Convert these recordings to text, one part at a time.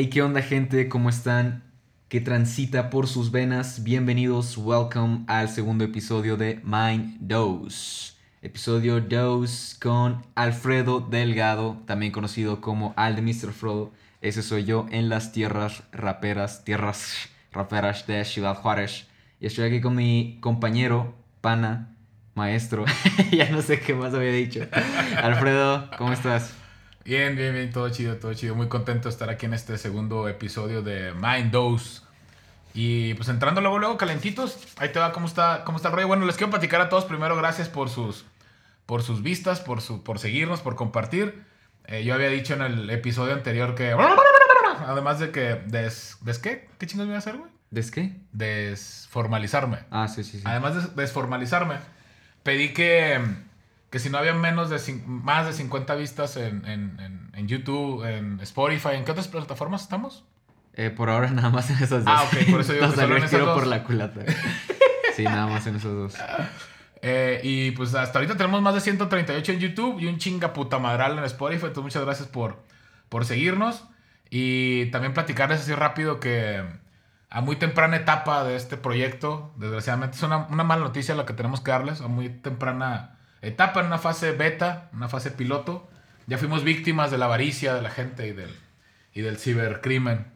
Hey, ¿qué onda gente? ¿Cómo están? ¿Qué transita por sus venas? Bienvenidos, welcome al segundo episodio de Mind Dose. Episodio 2 con Alfredo Delgado, también conocido como Al de Mr. Frodo. Ese soy yo en las tierras raperas, tierras raperas de Ciudad Juárez. Y estoy aquí con mi compañero, pana, maestro. ya no sé qué más había dicho. Alfredo, ¿cómo estás? Bien, bien, bien, todo chido, todo chido. Muy contento de estar aquí en este segundo episodio de Mind Dose. Y pues entrando luego, luego, calentitos. Ahí te va cómo está, cómo está el rollo. Bueno, les quiero platicar a todos primero, gracias por sus, por sus vistas, por, su, por seguirnos, por compartir. Eh, yo había dicho en el episodio anterior que... Además de que... Des, ¿Des qué? ¿Qué chingos voy a hacer, güey? ¿Des qué? Desformalizarme. Ah, sí, sí, sí. Además de desformalizarme, pedí que, que si no había menos de más de 50 vistas en, en, en, en YouTube, en Spotify, ¿en qué otras plataformas estamos? Eh, por ahora nada más en esas dos. Ah, ok, por eso digo que solo en esas dos. por la culata. Sí, nada más en esos dos. Eh, y pues hasta ahorita tenemos más de 138 en YouTube y un chinga puta madral en Spotify. Entonces muchas gracias por, por seguirnos. Y también platicarles así rápido que a muy temprana etapa de este proyecto, desgraciadamente es una, una mala noticia la que tenemos que darles, a muy temprana etapa, en una fase beta, una fase piloto, ya fuimos víctimas de la avaricia de la gente y del, y del cibercrimen.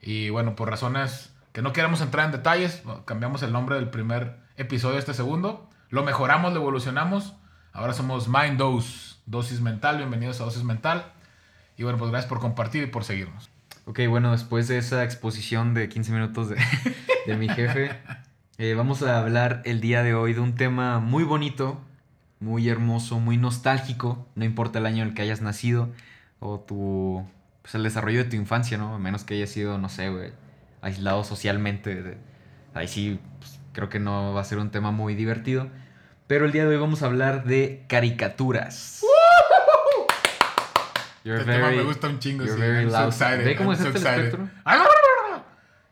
Y bueno, por razones que no queremos entrar en detalles, cambiamos el nombre del primer episodio a este segundo. Lo mejoramos, lo evolucionamos. Ahora somos Mind Dose, dosis mental. Bienvenidos a dosis mental. Y bueno, pues gracias por compartir y por seguirnos. Ok, bueno, después de esa exposición de 15 minutos de, de mi jefe, eh, vamos a hablar el día de hoy de un tema muy bonito, muy hermoso, muy nostálgico, no importa el año en el que hayas nacido o tu, pues el desarrollo de tu infancia, ¿no? A menos que hayas sido, no sé, güey, aislado socialmente. ahí sí, pues, creo que no va a ser un tema muy divertido. Pero el día de hoy vamos a hablar de caricaturas. You're Este tema me gusta un chingo. sí. I'm so excited. Ve cómo I'm es so este el excited. espectro.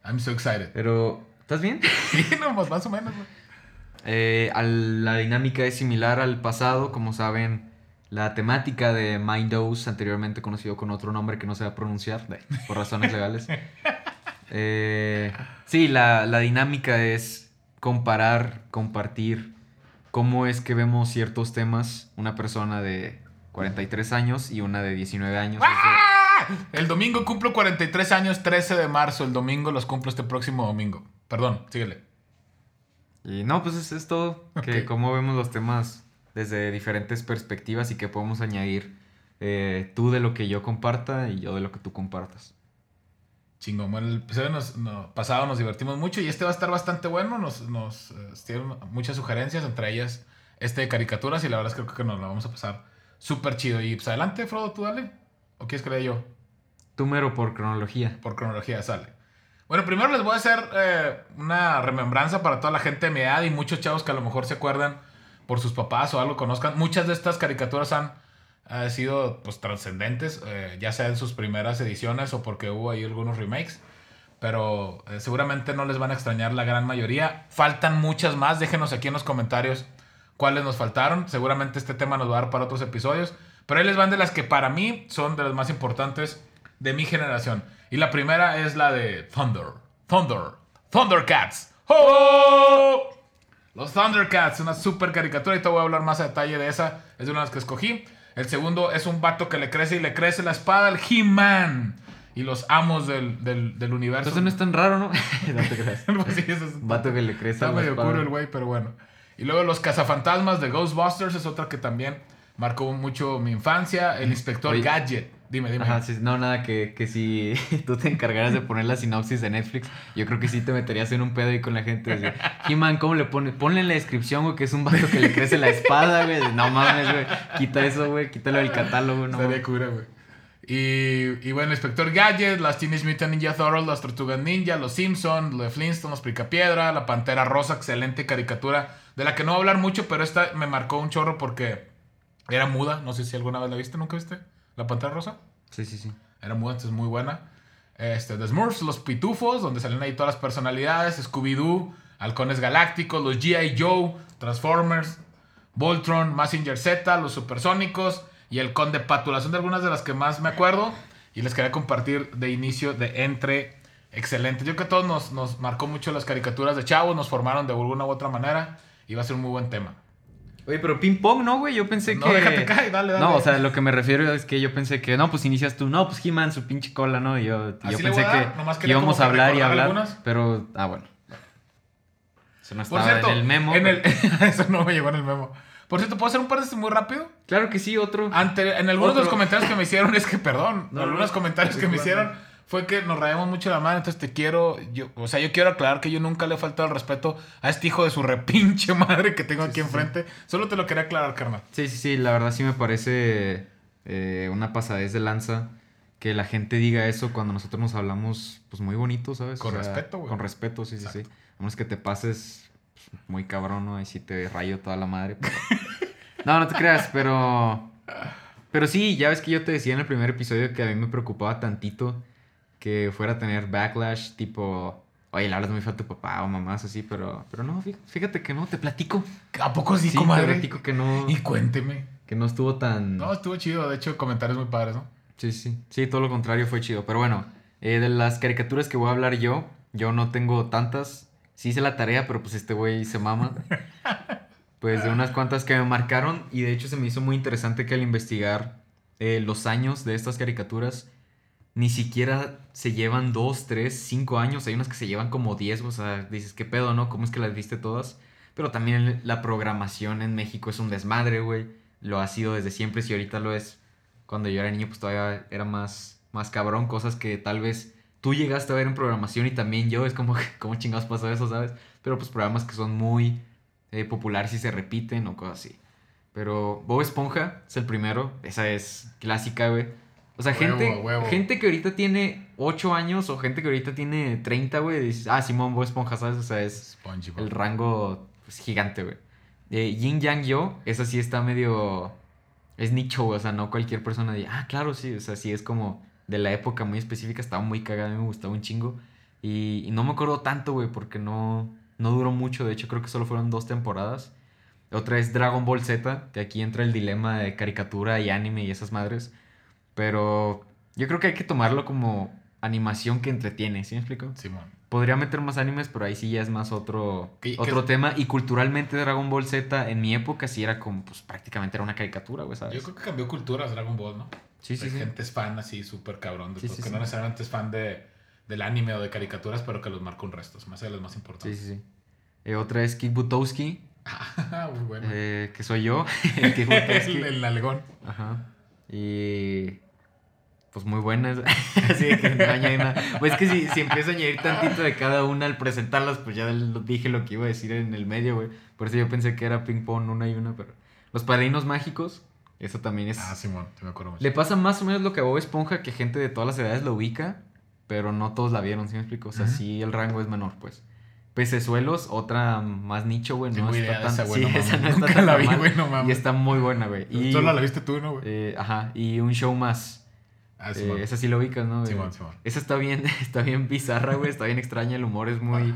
I'm so excited. Pero, ¿estás bien? Sí, no, más, más o menos. güey. Eh, al- la dinámica es similar al pasado, como saben, la temática de Mind Dose, anteriormente conocido con otro nombre que no se va a pronunciar, de- por razones legales. Eh, sí, la, la dinámica es comparar, compartir cómo es que vemos ciertos temas, una persona de 43 años y una de 19 años. de- ¡Ah! El domingo cumplo 43 años, 13 de marzo. El domingo los cumplo este próximo domingo. Perdón, síguele. Y no, pues es, es todo. Que cómo vemos los temas desde diferentes perspectivas y que podemos añadir eh, tú de lo que yo comparta y yo de lo que tú compartas. Chingón. Bueno, el episodio nos- no, pasado nos divertimos mucho y este va a estar bastante bueno. Nos, nos eh, dieron muchas sugerencias, entre ellas este de caricaturas y la verdad es que creo que nos la vamos a pasar súper chido. Y pues adelante, Frodo, tú dale. ¿O quieres que lea yo? Tú mero por cronología. Por cronología sale. Bueno, primero les voy a hacer eh, una remembranza para toda la gente de mi edad y muchos chavos que a lo mejor se acuerdan por sus papás o algo conozcan. Muchas de estas caricaturas han sido pues trascendentes, eh, ya sea en sus primeras ediciones o porque hubo ahí algunos remakes. Pero eh, seguramente no les van a extrañar la gran mayoría. Faltan muchas más. Déjenos aquí en los comentarios cuáles nos faltaron. Seguramente este tema nos va a dar para otros episodios. Pero ahí les van de las que para mí son de las más importantes de mi generación. Y la primera es la de Thunder. Thunder. Thundercats. ¡Oh! Los Thundercats, una super caricatura. Y te voy a hablar más a detalle de esa. Es de una de las que escogí. El segundo es un vato que le crece y le crece la espada al He-Man. Y los amos del, del, del universo. Entonces no es tan raro, ¿no? no te creas. Pues sí, eso es- Un vato que le crece Está la medio espada. curo el güey, pero bueno. Y luego Los Cazafantasmas de Ghostbusters es otra que también marcó mucho mi infancia. El Inspector Oye. Gadget. Dime, dime. Ajá, sí, no, nada, que, que si tú te encargaras de poner la sinopsis de Netflix, yo creo que sí te meterías en un pedo ahí con la gente. Así, He-Man, ¿cómo le pones? Ponle en la descripción, güey, que es un vato que le crece la espada, güey. No mames, güey. Quita eso, güey. Quítalo del catálogo, no. Estaría cura, güey. Y, y bueno, Inspector Gadget, las Teenage Mutant Ninja Turtles, las Tortugas Ninja, los Simpsons, los Flintstones, los Picapiedra, la Pantera Rosa, excelente caricatura, de la que no voy a hablar mucho, pero esta me marcó un chorro porque era muda. No sé si alguna vez la viste, ¿nunca viste? ¿La Pantera Rosa? Sí, sí, sí. Era muda, entonces muy buena. Este, The Smurfs, los Pitufos, donde salen ahí todas las personalidades, Scooby-Doo, Halcones Galácticos, los G.I. Joe, Transformers, Voltron, Massinger Z, los Supersónicos y el Conde Pátula. Son de algunas de las que más me acuerdo. Y les quería compartir de inicio, de entre, excelente. Yo creo que a todos nos, nos marcó mucho las caricaturas de chavos, nos formaron de alguna u otra manera. Y va a ser un muy buen tema. Oye, pero ping pong, ¿no, güey? Yo pensé No, que. déjate caer, dale, dale. No, o sea, lo que me refiero es que yo pensé que, no, pues inicias tú, no, pues He-Man, su pinche cola, ¿no? Y yo, yo pensé dar, que, íbamos a hablar y hablar. algunas. Pero, ah, bueno. Eso no Por estaba cierto, en el memo. en pero- el- eso no me llegó en el memo. Por cierto, ¿puedo hacer un par de muy rápido? Claro que sí, otro. Ante, en algunos de los comentarios que me hicieron, es que, perdón, No, algunos no, comentarios que me hicieron fue que nos rayamos mucho la mano, entonces te quiero, yo, o sea, yo quiero aclarar que yo nunca le he faltado el respeto a este hijo de su repinche madre que tengo aquí enfrente. Solo te lo quería aclarar, carnal. Sí, sí, sí, la verdad sí me parece eh, una pasadez de lanza que la gente diga eso cuando nosotros nos hablamos, pues muy bonito, ¿sabes? Con respeto, güey. Con respeto, sí, sí, sí. A menos que te pases pues, muy cabrón, ¿no? Ahí sí te rayo toda la madre. pero- no, no te creas, pero... Pero sí, ya ves que yo te decía en el primer episodio que a mí me preocupaba tantito que fuera a tener backlash tipo... Oye, le hablas muy feo a tu papá o mamás así, pero, pero no, fí- fíjate que no, te platico. ¿A poco sí, Sí, te platico que no, Y cuénteme. que no estuvo tan... No, estuvo chido, de hecho, comentarios muy padres, ¿no? Sí, sí. Sí, todo lo contrario fue chido. Pero bueno, eh, de las caricaturas que voy a hablar yo, yo no tengo tantas. Sí hice la tarea, pero pues este güey se mama. Pues de unas cuantas que me marcaron. Y de hecho se me hizo muy interesante que al investigar eh, los años de estas caricaturas, ni siquiera se llevan dos, tres, cinco años. Hay unas que se llevan como diez. O sea, dices, ¿qué pedo, no? ¿Cómo es que las viste todas? Pero también la programación en México es un desmadre, güey. Lo ha sido desde siempre. Si ahorita lo es cuando yo era niño, pues todavía era más, más cabrón. Cosas que tal vez tú llegaste a ver en programación y también yo. Es como, ¿cómo chingados pasó eso, sabes? Pero pues programas que son muy eh, populares y se repiten o cosas así. Pero Bob Esponja es el primero. Esa es clásica, güey. O sea, Huevo, gente, huevo. gente que ahorita tiene 8 años o gente que ahorita tiene 30, güey. Dices, ah, Simón, Bob Esponja, ¿sabes? O sea, es SpongeBob. el rango pues, gigante, güey. Eh, Yin Yang Yo, esa sí está medio. Es nicho, güey. O sea, no cualquier persona dice, ah, claro, sí. O sea, sí es como de la época muy específica. Estaba muy cagada, me gustaba un chingo. Y, y no me acuerdo tanto, güey, porque no, no duró mucho. De hecho, creo que solo fueron dos temporadas. Otra es Dragon Ball Z, que aquí entra el dilema de caricatura y anime y esas madres. Pero yo creo que hay que tomarlo como animación que entretiene, ¿sí me explico? Simón. Podría meter más animes, pero ahí sí ya es más otro, ¿Qué- otro qué- tema. Y culturalmente Dragon Ball Z en mi época sí era como, pues prácticamente era una caricatura, güey, ¿sabes? Yo creo que cambió culturas Dragon Ball, ¿no? Sí, sí, Hay sí. gente es fan así, súper cabrón. De Sí, sí, que sí. no necesariamente es fan de, del anime o de caricaturas, pero que los marca un resto. Hace de los más Sí, importantes. sí, sí. Eh, otra es Kick Butowski, Muy bueno. eh, que soy yo. el el, el alegón. Ajá. Y. Pues muy buenas. Así de que no añadí nada. Pues es que si, si empiezo a añadir tantito de cada una al presentarlas, pues ya dije lo que iba a decir en el medio, güey. Por eso yo pensé que era ping pong una y una, pero. Los padrinos mágicos, eso también es. Ah, Simón, te me acuerdo mucho. Le pasa más o menos lo que a Bob Esponja, que gente de todas las edades lo ubica, pero no todos la vieron, ¿sí me explico? O sea, sí el rango es menor, pues. Pecesuelos, otra más nicho, güey. No está tan... esa, güey, sí, no esa no Nunca la vi, güey, no mames. Y está muy buena, güey. Y, Solo la viste tú, ¿no, güey? eh, ajá, y un show más. ah, Eh, Simón. esa sí lo ubicas, ¿no? Simón, Eh, Simón. Esa está bien, está bien bizarra, güey. Está bien extraña. El humor es muy.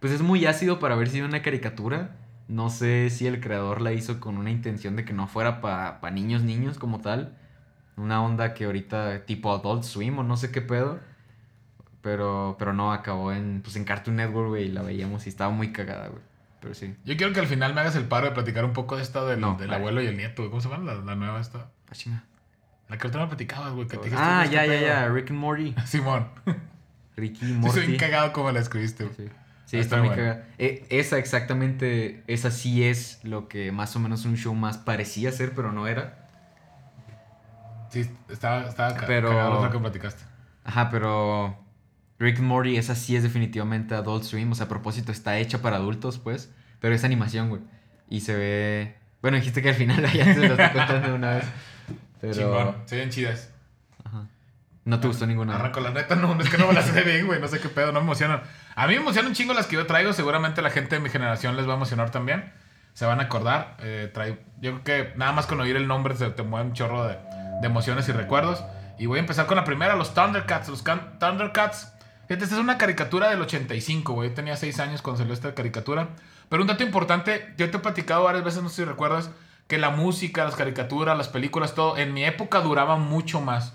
Pues es muy ácido para haber sido una caricatura. No sé si el creador la hizo con una intención de que no fuera para niños, niños como tal. Una onda que ahorita tipo Adult Swim o no sé qué pedo. Pero, pero no, acabó en, pues en Cartoon Network, güey, y la veíamos y estaba muy cagada, güey. Pero sí. Yo quiero que al final me hagas el paro de platicar un poco de esta del, No, del vale. abuelo y el nieto. güey. ¿Cómo se llama la, la nueva esta? Ah, chinga. La que ahorita me platicabas, güey. Que te dijiste, Ah, ya, ya, pedo. ya. Rick and Morty. Simón. Ricky Morty. bien cagado como la escribiste. güey. Sí, Sí, Ah, está, muy bueno. cagada. Eh, esa exactamente, esa sí es lo que más o menos un show más parecía ser, pero no era. Sí, estaba, estaba Pero- cagado lo que platicaste. Ajá, pero Rick and Morty, esa sí es definitivamente Adult Swim. O sea, a propósito, está hecha para adultos, pues. Pero es animación, güey. Y se ve... Bueno, dijiste que al final ya te lo estoy contando de una vez. Pero... Chingón. Se ven chidas. Ajá. No te gustó ninguna. Arranco, la neta, no, es que no me las sé bien, güey. No sé qué pedo, no me emocionan. A mí me emocionan un chingo las que yo traigo. Seguramente la gente de mi generación les va a emocionar también. Se van a acordar. Eh, yo creo que nada más con oír el nombre se te mueve un chorro de, de emociones y recuerdos. Y voy a empezar con la primera, los Thundercats. Los Thundercats. Fíjate, esta es una caricatura del 85, güey. Yo tenía 6 años cuando salió esta caricatura. Pero un dato importante, yo te he platicado varias veces, no sé si recuerdas, que la música, las caricaturas, las películas, todo, en mi época duraba mucho más.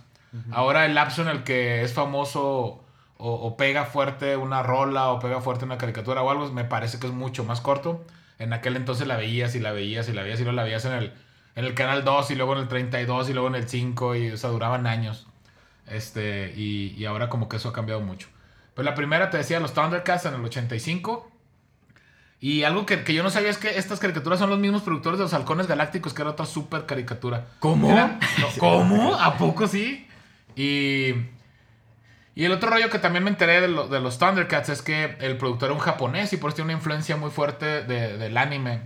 Ahora el lapso en el que es famoso o, o pega fuerte una rola o pega fuerte una caricatura o algo, me parece que es mucho más corto. En aquel entonces la veías y la veías y la veías y luego la veías en el, en el canal 2 y luego en el 32 y luego en el 5 y o sea, duraban años. Este, y, y ahora como que eso ha cambiado mucho. Pues la primera te decía los Thundercats en el 85. Y algo que, que yo no sabía es que estas caricaturas son los mismos productores de los Halcones Galácticos, que era otra super caricatura. ¿Cómo? No, ¿Cómo? ¿A poco sí? Y, y el otro rollo que también me enteré de, lo- de los Thundercats es que el productor era un japonés y por eso tiene una influencia muy fuerte de- del anime,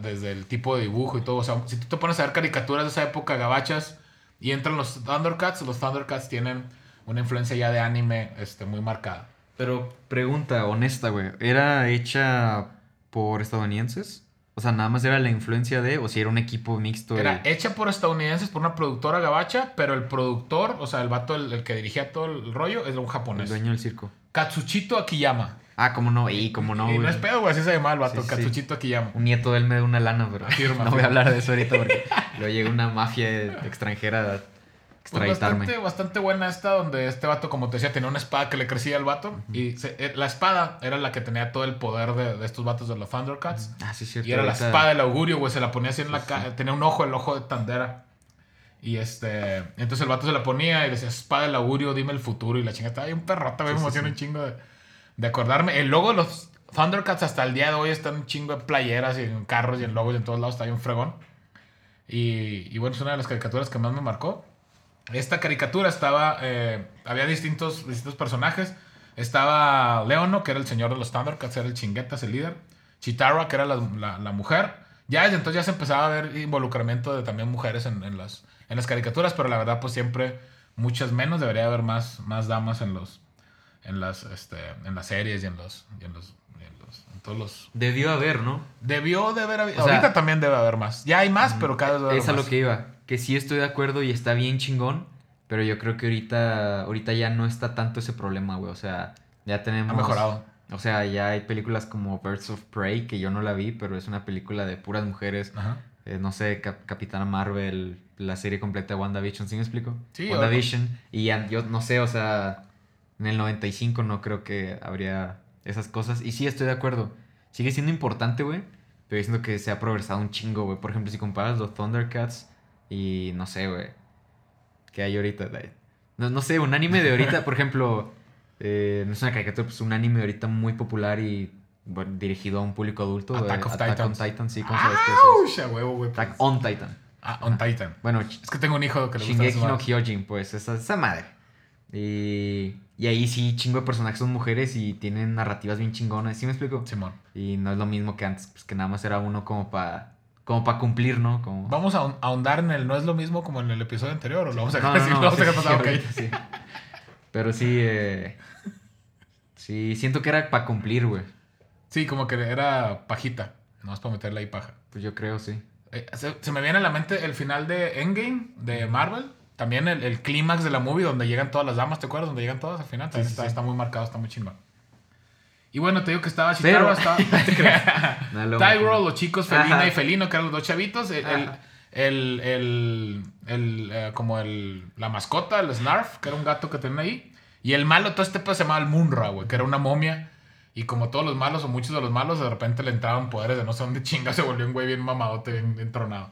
desde el tipo de dibujo y todo. O sea, si tú te pones a ver caricaturas de esa época, gabachas, y entran los Thundercats, los Thundercats tienen una influencia ya de anime este, muy marcada. Pero pregunta honesta, güey. ¿Era hecha por estadounidenses? O sea, nada más era la influencia de, o si era un equipo mixto. Era de... hecha por estadounidenses, por una productora gabacha, pero el productor, o sea, el vato, el, el que dirigía todo el rollo, es un el japonés. dueño del circo. Katsuchito Akiyama. Ah, cómo no, y cómo no, y no es pedo, güey, así se llama el vato, Sí, sí. Katsuchito Akiyama. Un nieto de él me da una lana, pero Afirma, no voy a hablar de eso ahorita porque luego llega una mafia extranjera Pues extraditarme. bastante, bastante buena esta, donde este vato, como te decía, tenía una espada que le crecía al vato. Y se- eh, la espada era la que tenía todo el poder de, de estos vatos de los Thundercats. Ah, sí, cierto. Y era la espada del augurio, güey. Se la ponía así en la Sí, cara. Tenía un ojo, el ojo de Tandera. Y este. Entonces el vato se la ponía y decía, espada del augurio, dime el futuro. Y la chingada estaba bien perrota, güey. Sí, Me sí, emociona sí. un chingo de, de acordarme. El logo de los Thundercats hasta el día de hoy están un chingo de playeras y en carros y en logos y en todos lados. Está bien fregón. Y, y bueno, es una de las caricaturas que más me marcó. Esta caricatura estaba. eh, había distintos, distintos personajes. Estaba Leono, que era el señor de los Thundercats, era el chinguetas, el líder. Chitara, que era la, la- la mujer. Ya desde entonces ya se empezaba a ver involucramiento de también mujeres en, en las, en las caricaturas, pero la verdad, pues siempre muchas menos. Debería haber más, más damas en los. En las, este, en las series y en los. y en los, todos los. Debió haber, ¿no? Debió de haber habido. O sea, ahorita también debe haber más. Ya hay más, pero cada vez debe haber Es a lo que iba. Que sí estoy de acuerdo y está bien chingón. Pero yo creo que ahorita, ahorita ya no está tanto ese problema, güey. O sea, ya tenemos. Ha mejorado. O sea, ya hay películas como Birds of Prey, que yo no la vi, pero es una película de puras mujeres. Ajá. Eh, no sé, Cap- Capitana Marvel, la serie completa de WandaVision, ¿sí me explico? Sí, WandaVision. Y ya- yo no sé, o sea, en el 95 no creo que habría esas cosas. Y sí, estoy de acuerdo. Sigue siendo importante, güey. Pero yo siento que se ha progresado un chingo, güey. Por ejemplo, si comparas los Thundercats y no sé, güey. ¿Qué hay ahorita? No, no sé, un anime de ahorita, por ejemplo. eh, no es una caricatura, pues un anime de ahorita muy popular y bueno, dirigido a un público adulto. Attack of Attack on Titans. Titan, sí, ¿cómo sabes. A huevo, güey. Attack on Titan. Ah, on Titan. Bueno, Es que tengo un hijo que le gusta Shingeki no Kyojin, pues, esa, esa madre. Y, y ahí sí, chingo de personajes son mujeres y tienen narrativas bien chingonas, ¿sí me explico? Simón. Y no es lo mismo que antes, pues que nada más era uno como para como para cumplir, ¿no? Como... Vamos a ahon- a ahondar en el no es lo mismo como en el episodio anterior o lo vamos a No, dejar no, no, lo vamos a sí, sí, ok. ahorita sí. Pero sí, eh, sí, siento que era para cumplir, güey. Sí, como que era pajita. No es para meterle ahí paja. Pues yo creo, sí. Eh, se, se me viene a la mente el final de Endgame de Marvel. También el, el clímax de la movie donde llegan todas las damas, ¿te acuerdas? Donde llegan todas al final. También está, está muy marcado, está muy chingón. Y bueno, te digo que estaba Chitara, estaba... Tyrell, los chicos Felina Ajá. y Felino, que eran los dos chavitos. El, el, el, el- eh, como el, la mascota, el Snarf, que era un gato que tenían ahí. Y el malo, todo este pedo se llamaba el Munra, güey, que era una momia. Y como todos los malos o muchos de los malos, de repente le entraban poderes de no sé dónde chinga, se volvió un güey bien mamadote, bien, bien tronado.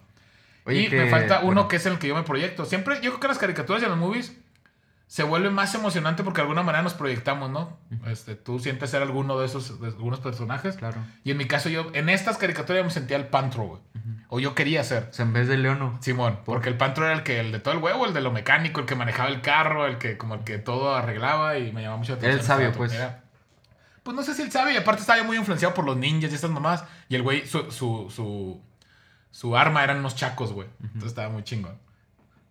Oye, y que- me falta uno bueno, que es el que yo me proyecto. Siempre, yo creo que las caricaturas y los movies se vuelve más emocionante porque de alguna manera nos proyectamos, ¿no? Este, tú sientes ser alguno de esos, de algunos personajes. Claro. Y en mi caso, yo, en estas caricaturas yo me sentía el Pantro, güey. O yo quería ser. O sea, en vez de Leono. Simón, porque el Pantro era el que, el de todo el huevo, el de lo mecánico, el que manejaba el carro, el que como el que todo arreglaba y me llamaba mucho la Era el atención. sabio, pues. Era- pues no sé si el sabio, y aparte estaba muy influenciado por los ninjas y estas mamás. Y el güey, su, su, su, su arma eran unos chacos, güey. Entonces estaba muy chingón.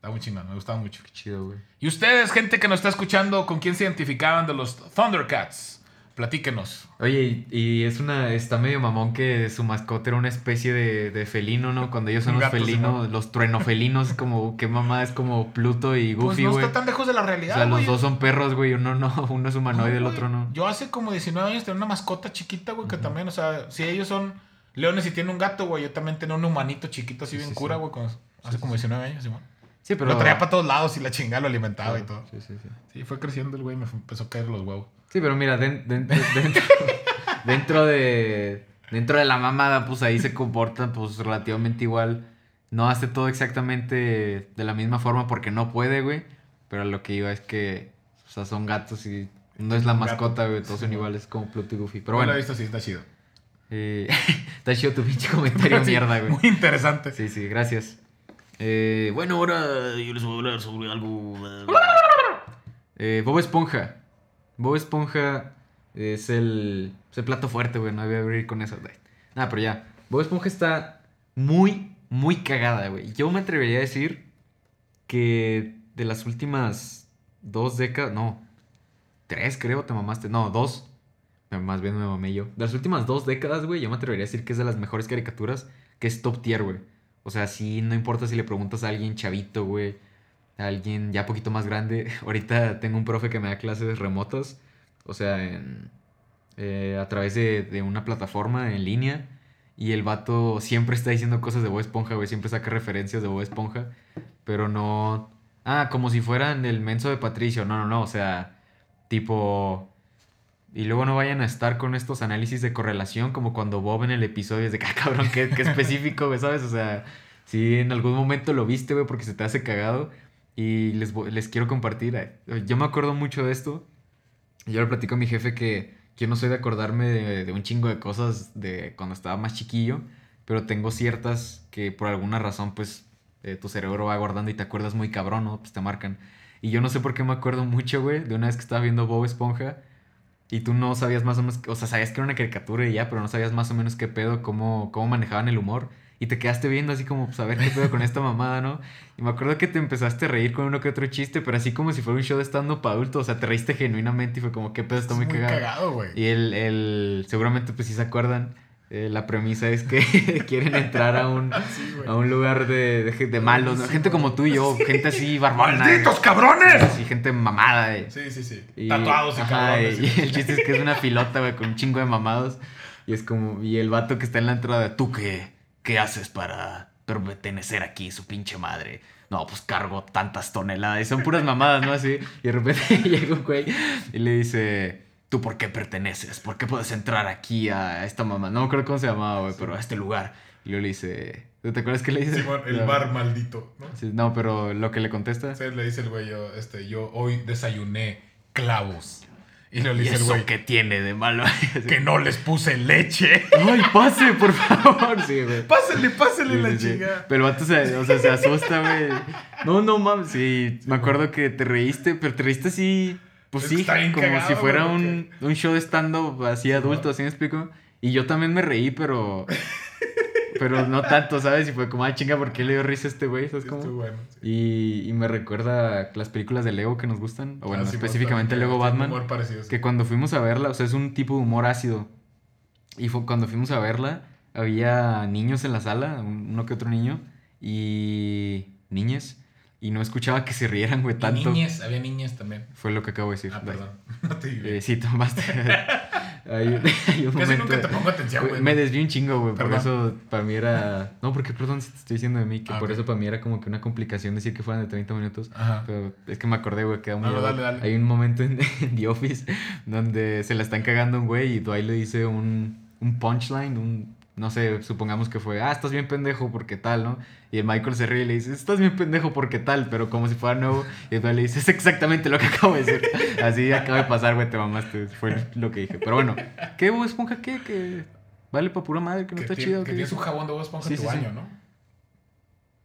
Estaba muy chingón, me gustaba mucho. Chido, güey. Y ustedes, gente que nos está escuchando, ¿con quién se identificaban de los Thundercats? Platíquenos. Oye, y, es una. Está medio mamón que su mascota era una especie de, de felino, ¿no? Cuando ellos son los felinos, Simón. los truenofelinos, como. ¿Qué mamá es como Pluto y Pues Goofy, no güey? está tan lejos de la o realidad, sea, los dos son perros, güey. Uno no, uno es humanoide, el otro no. Yo hace como 19 años tenía una mascota chiquita, güey, que también, o sea, si ellos son leones y tienen un gato, güey, yo también tenía un humanito chiquito así Sí, bien sí, cura, sí. güey, hace como 19 años, Simón. Sí, pero. Lo traía para todos lados y la chingada lo alimentaba y todo. Sí, sí, sí. Sí, fue creciendo el güey, me fue- empezó a caer los huevos. Sí, pero mira, den- den- dentro, dentro de. Dentro de la mamada, pues ahí se comportan pues relativamente igual. No hace todo exactamente de la misma forma porque no puede, güey. Pero lo que iba es que. O sea, son gatos y. No es la mascota, güey. Todos Sí, son iguales como Pluto y Goofy. Pero bueno, bueno. lo he visto, sí, está chido. eh, está chido tu pinche comentario, Sí, mierda, güey. Muy interesante. Sí, sí, gracias. Eh, bueno, ahora yo les voy a hablar sobre algo. Eh, Bob Esponja. Bob Esponja es el, plato fuerte, güey. No debe abrir con eso. Nada, pero ya. Bob Esponja está muy, muy cagada, güey. Yo me atrevería a decir que de las últimas dos décadas. No, tres creo, te mamaste. No, dos. Más bien me mamé yo. De las últimas dos décadas, güey, yo me atrevería a decir que es de las mejores caricaturas, que es top tier, güey. O sea, sí, no importa si le preguntas a alguien chavito, güey, a alguien ya poquito más grande. Ahorita tengo un profe que me da clases remotas, o sea, en, eh, a través de, de una plataforma en línea. Y el vato siempre está diciendo cosas de Bob Esponja, güey, siempre saca referencias de Bob Esponja, pero no... Ah, como si fueran el menso de Patricio. No, no, no, o sea, tipo... Y luego no vayan a estar con estos análisis de correlación como cuando Bob en el episodio es de "Ah, cabrón, qué, qué específico, güey, ¿sabes? O sea, si en algún momento lo viste, güey, porque se te hace cagado. Y les, les quiero compartir. Yo me acuerdo mucho de esto. Yo le platico a mi jefe que yo no soy de acordarme de, de un chingo de cosas de cuando estaba más chiquillo, pero tengo ciertas que por alguna razón, pues, eh, tu cerebro va guardando y te acuerdas muy cabrón, ¿no? Pues te marcan. Y yo no sé por qué me acuerdo mucho, güey, de una vez que estaba viendo Bob Esponja y tú no sabías más o menos, o sea, sabías que era una caricatura y ya, pero no sabías más o menos qué pedo, cómo, cómo manejaban el humor. Y te quedaste viendo así como, pues, a ver qué pedo con esta mamada, ¿no? Y me acuerdo que te empezaste a reír con uno que otro chiste, pero así como si fuera un show de stand-up para adultos. O sea, te reíste genuinamente y fue como, qué pedo, está muy, Es cagado. güey. Y el, el, seguramente, pues, si se acuerdan, eh, la premisa es que quieren entrar a un, Sí, a un lugar de, de, de malos, ¿no? Sí, Gente como tú y yo, gente así barbona. ¡Malditos cabrones! Así, gente mamada, eh. Sí, sí, sí. Y- Tatuados y ajá, cabrones. Y, el chiste es que es una pilota, güey, con un chingo de mamados. Y es como, y el vato que está en la entrada, ¿tú qué, qué haces para pertenecer aquí, su pinche madre? No, pues cargo tantas toneladas. Y son puras mamadas, ¿no? Así. Y de repente llega un güey y le dice, ¿tú por qué perteneces? ¿Por qué puedes entrar aquí a esta mamá? No me acuerdo cómo se llamaba, güey, pero a este lugar. Y luego le dice, ¿tú te acuerdas qué le dice? Simón, el No. bar maldito, ¿no? Sí, no, pero lo que le contesta. Sí, le dice el güey, yo, este, yo hoy desayuné clavos. Y le ¿Y dice el güey, qué tiene de malo? Que no les puse leche. ¡Ay, pase, por favor! Sí, güey. Pásale, pásale Sí, la sí, sí. chinga. Pero o sea, se asusta, güey. No, no mames. Sí, me acuerdo que te reíste, pero te reíste así. Pues sí, como cagado, si fuera un, un show de stand-up así adulto, así me explico. Y yo también me reí, pero. Pero no tanto, ¿sabes? Y fue como, ah, chinga, ¿por qué le dio risa a este güey? ¿Sabes cómo? bueno. sí. Y, y me recuerda las películas de Lego que nos gustan. O bueno, Ah, sí, específicamente Lego Batman. humor parecido, sí. Que cuando fuimos a verla, o sea, es un tipo de humor ácido. Y fue, cuando fuimos a verla, había niños en la sala, un- uno que otro niño, y niñas. Y no escuchaba que se rieran, güey, tanto. niñas, había niñas también. Fue lo que acabo de decir. Ah, perdón. No te digo. Eh, sí, tomaste. hay, un- hay un Casi momento. nunca te pongo atención, Güey. Me desvié un chingo, güey. Por eso para mí era. No, porque perdón te estoy diciendo de mí, que Ah, por eso para mí era como que una complicación decir que fueran de 30 minutos. Ajá. Pero es que me acordé, güey, que No, no, dale, dale. Hay un momento en, en The Office donde se la están cagando un güey y Dwight le dice un, un punchline, un. No sé, supongamos que fue, ah, estás bien pendejo porque tal, ¿no? Y el Michael se ríe y le dice, estás bien pendejo porque tal, pero como si fuera nuevo. Y Dwight le dice, es exactamente lo que acabo de decir. Así acaba de pasar, güey, te mamaste. Fue lo que dije. Pero bueno, ¿qué, Bob Esponja, qué? Que vale pa' pura madre, que no Que está chido. Que tienes un jabón de Bob Esponja Sí, en tu sí, sí. baño, ¿no?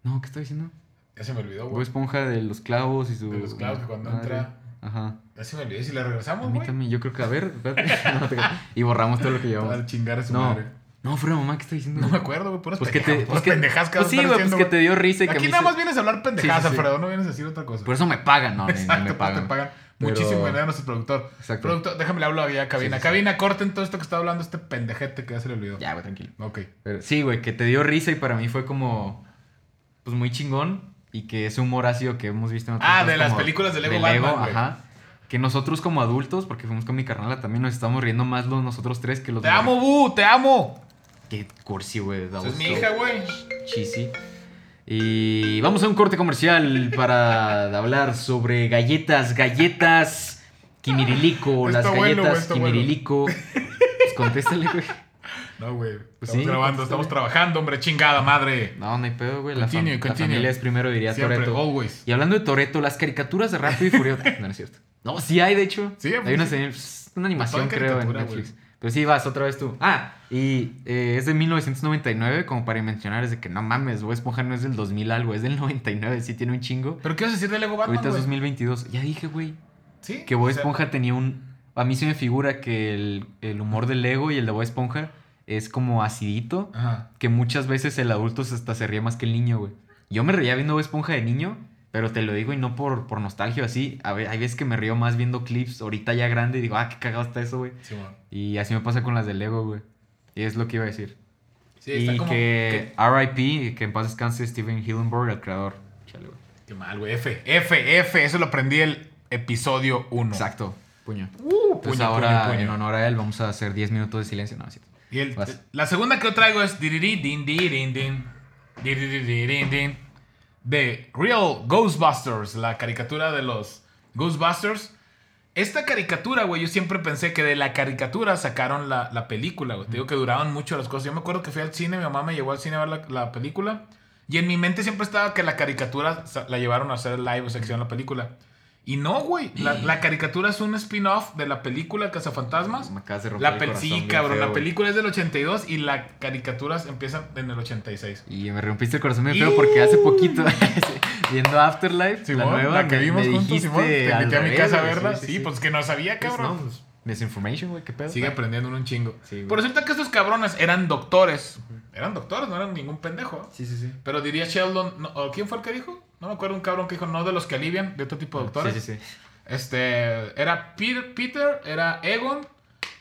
No, ¿qué está diciendo? Ya se me olvidó, Bob güey. Esponja de los clavos y su. De los clavos que cuando madre. entra- Ajá. Ya se me olvidó. ¿Y si le A regresamos, mí güey? también, yo creo que, a ver, espérate. Y borramos todo lo que llevamos. Al chingar a su No, madre. No, fuera mamá, ¿qué está diciendo? No me acuerdo, güey. Puras Pues que te. Pues que, pendejadas que pues sí, güey, pues que güey. te dio risa y que Aquí nada más vienes a hablar pendejadas, Sí, sí, sí. Alfredo. No vienes a decir otra cosa. Por eso me pagan, no, Exacto, me pagan. te pagan Pero- muchísimo dinero a nuestro productor. Exacto. Productor, déjame le hablo a Cabina. Cabina, corten todo esto que está hablando este pendejete que ya se le olvidó. Ya, güey, tranquilo. Ok. Pero sí, güey, que te dio risa y para mí fue como. Pues muy chingón. Y que ese humor ácido que hemos visto en otras Ah, de las películas de Lego Batman, güey. ajá. Que nosotros como adultos, porque fuimos con mi carnala, también nos estamos riendo más los nosotros tres que los Te amo, Bu, te amo. Qué cursi, güey. es mi hija, güey. cheesy. Y vamos a un corte comercial para hablar sobre galletas, galletas Kimirilico, Está las bueno, güey, galletas está bueno. Kimirilico. Pues contéstale, güey. No, güey. Pues Estamos sí, grabando, estamos trabajando, hombre, chingada madre. No, no hay pedo, güey. La, fam- Continue, la continue. familia es primero, diría Siempre, Toreto. always. Y hablando de Toreto, las caricaturas de Rápido y Furioso. no, no es cierto. No, sí hay, de hecho. Sí, hay una, pues, una animación, creo, en Netflix. güey. Pero sí, vas otra vez tú. Ah, y eh, es de 1999, como para mencionar, es de que no mames, Bob Esponja no es del 2000 algo, es del 99, sí tiene un chingo. ¿Pero qué vas a decir de Lego Batman, Ahorita es güey? 2022. Ya dije, güey, Sí. que Bob o sea, Esponja tenía un... A mí se me figura que el, el humor del Lego y el de Bob Esponja es como acidito, Ajá. que muchas veces el adulto hasta se ríe más que el niño, güey. Yo me reía viendo Bob Esponja de niño, pero te lo digo y no por, por nostalgia así. A ver, hay veces que me río más viendo clips ahorita ya grande y digo, ah, qué cagado está eso, güey. Sí. Y así me pasa con las de Lego, güey. Y es lo que iba a decir. Sí, está y como... que R.I.P., que en paz descanse Steven Hillenburg, el creador. Chale, güey. Qué mal, güey. F, F, F. Eso lo aprendí el episodio 1. Exacto, puño. Uh, Entonces puño, ahora, puño, puño. en honor a él, vamos a hacer 10 minutos de silencio. No, sí. Y el- la segunda que yo traigo es din, di, din, din, diriri, di, din, din, de Real Ghostbusters, la caricatura de los Ghostbusters. Esta caricatura, güey, yo siempre pensé que de la caricatura sacaron la, la película, güey. Te digo que duraban mucho las cosas. Yo me acuerdo que fui al cine, mi mamá me llevó al cine a ver la, la película. Y en mi mente siempre estaba que la caricatura la llevaron a hacer live o sección la película. Y no, güey. La, la caricatura es un spin-off de la película Cazafantasmas. Me acabas de romper La el sí, cabrón. feo, la película es del 82 y la caricatura empieza en el 86. Y me rompiste el corazón bien feo porque hace poquito, viendo Afterlife, la Simón, nueva, la que me- vimos juntos, dijiste Simón. Te invité a mi casa a verla. Sí, pues que no sabía, Pues cabrón. no, pues, misinformation, güey, qué pedo. Sigue aprendiendo un chingo. Sí. Por resulta que estos cabrones eran doctores. Eran doctores, no eran ningún pendejo. Sí, sí, sí. Pero diría Sheldon, no, ¿o ¿quién fue el que dijo? No me acuerdo, un cabrón que dijo, no de los que alivian, de otro tipo de doctores. Sí, sí, sí. Este, era Peter, Peter, era Egon,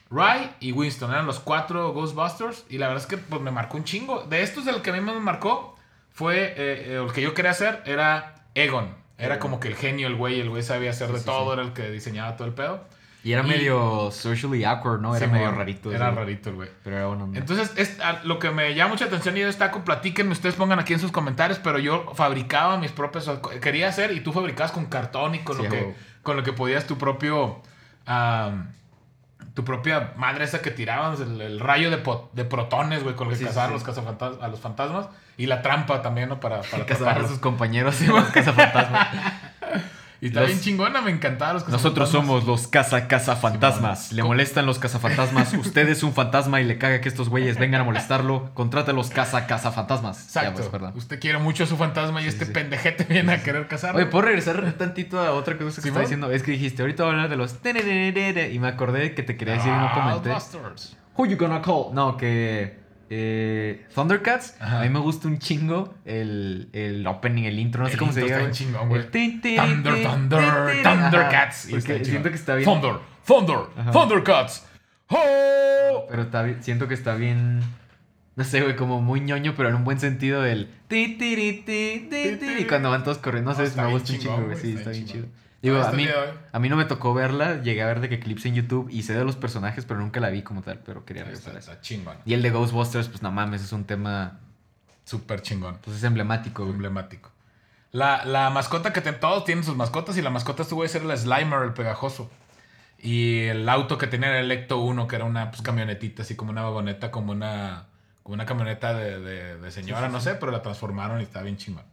Ray y Winston. Eran los cuatro Ghostbusters. Y la verdad es que pues, me marcó un chingo. De estos, el que a mí más me marcó fue, eh, eh, el que yo quería hacer era Egon. Era como que el genio, el güey, el güey sabía hacer de sí, todo, sí. era el que diseñaba todo el pedo. Y era Y- medio socially awkward, ¿no? Era medio rarito. Era rarito el güey. Pero era bueno. Entonces, es, a- lo que me llama mucha atención y yo destaco, platíquenme, ustedes pongan aquí en sus comentarios, pero yo fabricaba mis propios, quería hacer y tú fabricabas con cartón y con, Sí, lo, que, con lo que podías tu propio, am, tu propia madre esa que tiraban, el, el rayo de, po- de protones, güey, con lo que Sí, cazaban sí. los cazafantas- a los fantasmas y la trampa también, ¿no? Para, para Cazar a sus compañeros los cazafantasmas. Y está Los- bien chingona, me encantaba los Nosotros somos los caza cazafantasmas. Simón. Le molestan los cazafantasmas. Usted es un fantasma y le caga que estos güeyes vengan a molestarlo. Contrate a los caza cazafantasmas. Ya, Exacto. pues, perdón. Usted quiere mucho a su fantasma y Sí, este sí. pendejete viene a querer cazarlo. Oye, ¿puedo regresar tantito a otra cosa que estaba diciendo? Es que dijiste, ahorita voy a hablar de los... Y me acordé que te quería decir y no comenté. Who you gonna call? No, que... eh, Thundercats, Ajá. a mí me gusta un chingo el, el opening, el intro, no sé cómo se diga. está chingón, güey. Thunder, Thunder. Thundercats. Porque siento que está bien... Thunder, Thunder, Ajá. Thundercats. ¡Oh! Pero está bien- siento que está bien. No sé, güey, como muy ñoño, pero en un buen sentido el. ti, ti, ti, ti, Y cuando van todos corriendo, no sé, me gusta un chingo, güey. Sí, está bien chido. Digo, a mí, a mí no me tocó verla, llegué a ver de que clips en YouTube y sé de los personajes, pero nunca la vi como tal, pero quería Está, regresar a eso. está chingón. Y el de Ghostbusters, pues no mames, es un tema, Súper chingón. pues es emblemático, güey. Emblemático. La, la mascota que todos tienen sus mascotas y la mascota estuvo a ser el Slimer, el pegajoso. Y el auto que tenía era el Ecto 1, que era una pues, camionetita, así como una vagoneta, como una, como una camioneta de, de- de señora, no sé, pero la transformaron y está bien chingón.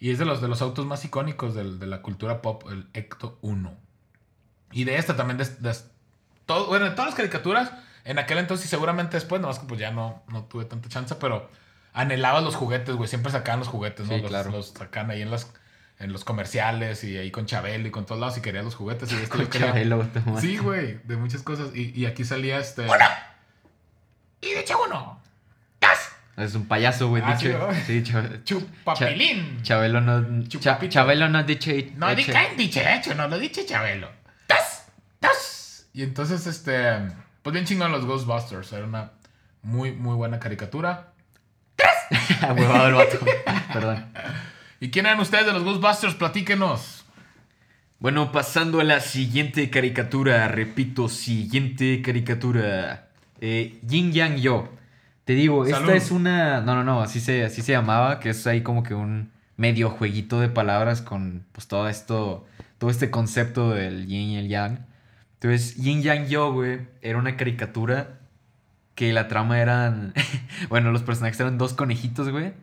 Y es de los, de los autos más icónicos del- de la cultura pop, el Ecto 1. Y de esta también, de, de- todo, bueno, de todas las caricaturas, en aquel entonces y seguramente después, nomás que pues ya no, no tuve tanta chance, pero anhelaba los juguetes, güey. Siempre sacaban los juguetes, ¿no? Sí, los, claro. los sacaban ahí en las en los comerciales y ahí con Chabelo y con todos lados y quería los juguetes. Y este Con quería- Chabelo. Sí, güey, de muchas cosas. Y, y aquí salía este. Y de hecho uno. Es un payaso, güey, Ah, dicho. Sí, Chab- Chupapilín. Chabelo no. Chupapito. Chabelo no dicho. No, di caen dicho hecho, no lo dicho Chabelo. ¡Das! ¡Das! Y entonces, este. Pues bien chingón los Ghostbusters. Era una muy, muy buena caricatura. Huevado el vato. Perdón. ¿Y quién eran ustedes de los Ghostbusters? Platíquenos. Bueno, pasando a la siguiente caricatura, repito, siguiente caricatura. Eh, Yin Yang Yo. Te digo, Salud. esta es una. No, no, no, así se, así se llamaba, que es ahí como que un medio jueguito de palabras con pues todo esto, todo este concepto del yin y el yang. Entonces, Yin Yang Yo, güey, era una caricatura que la trama eran. bueno, los personajes eran dos conejitos, güey.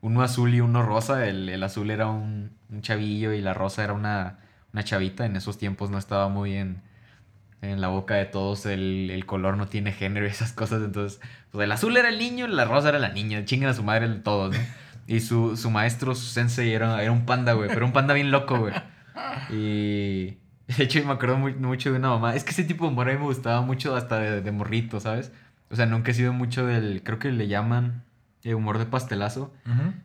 Uno azul y uno rosa. El, el azul era un, un chavillo y la rosa era una, una chavita. En esos tiempos no estaba muy en, en la boca de todos. El, el color no tiene género y esas cosas. Entonces, pues el azul era el niño la rosa era la niña. Chingan a su madre todos, ¿no? Y su, su maestro, su sensei, era, era un panda, güey. Pero un panda bien loco, güey. Y. De hecho, me acuerdo mucho de una mamá. Es que ese tipo de humor a mí me gustaba mucho hasta de, de morrito, ¿sabes? O sea, nunca he sido mucho del. Creo que le llaman humor de pastelazo.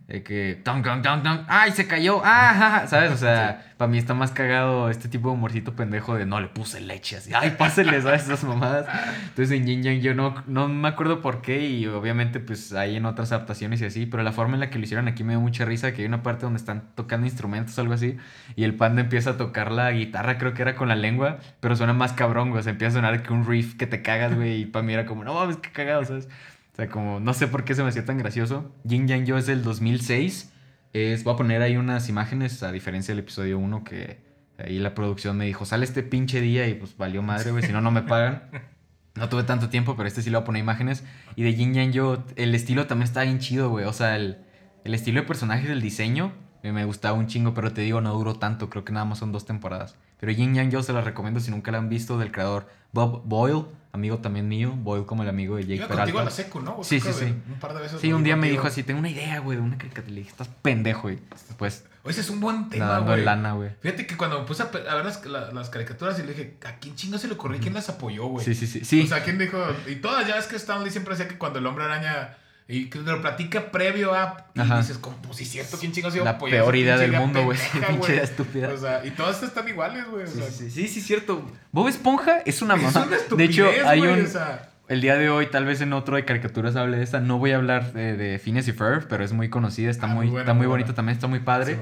De que. ¡Tong, tong, tong, tong! ¡Ay, se cayó! ¡Ah! ja, ja", ¿Sabes? O sea, para mí está más cagado este tipo de humorcito pendejo de no le puse leche así. ¡Ay, pásele! ¿Sabes? Esas mamadas. Entonces en Yin Yang yo no, no me acuerdo por qué. Y obviamente, pues hay en otras adaptaciones y así. Pero la forma en la que lo hicieron aquí me dio mucha risa. Que hay una parte donde están tocando instrumentos o algo así. Y el panda empieza a tocar la guitarra, creo que era con la lengua. Pero suena más cabrón, güey. O sea, empieza a sonar que un riff que te cagas, güey. Y para mí era como, no mames, qué cagado, ¿sabes? O sea, como, no sé por qué se me hacía tan gracioso. Yin Yang Yo es del 2006. Es, voy a poner ahí unas imágenes, a diferencia del episodio 1, que ahí la producción me dijo, sale este pinche día y pues valió madre, güey, si no, no me pagan. No tuve tanto tiempo, pero este sí le voy a poner imágenes. Y de Yin Yang Yo, el estilo también está bien chido, güey. O sea, el, el estilo de personajes, el diseño, eh, me gustaba un chingo, pero te digo, no duró tanto. Creo que nada más son dos temporadas. Pero Yin Yang Yo se la recomiendo si nunca la han visto, del creador Bob Boyle, amigo también mío. Boyle como el amigo de Jake Iba contigo a la Peralta. secu, ¿no? Sí, sí, sí. Un par de veces. Sí, un día me dijo así, tengo una idea, güey, de una caricatura. Le dije, estás pendejo, güey. Pues, ese es un buen tema, güey. lana, güey. Fíjate que cuando me puse a, a ver las, la- las caricaturas y le dije, ¿a quién chingo se le ocurrió? ¿Quién las apoyó, güey? Sí, sí, sí. Sí, O sea, ¿quién dijo? Y todas, ya ves que Stanley siempre decía que cuando el hombre araña. Y que lo platica previo a. Y Ajá. dices, como, pues sí, cierto, ¿quién chingo se iba a la apoyar peor idea del mundo, güey. Pinche estúpida. O sea, y todas están iguales, güey. O Sí, sea, sí, sí, sí, cierto. Bob Esponja es una es mamá. una De hecho, estupidez, hay un. o sea, El día de hoy, tal vez en otro de caricaturas hable de esta. No voy a hablar de, de Phineas y Ferb, pero es muy conocida. Está Ah, muy, buena, está muy buena. también, está muy padre.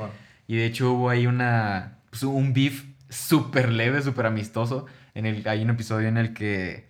Y de hecho hubo ahí una. pues, un beef súper leve, súper amistoso. En el, hay un episodio en el que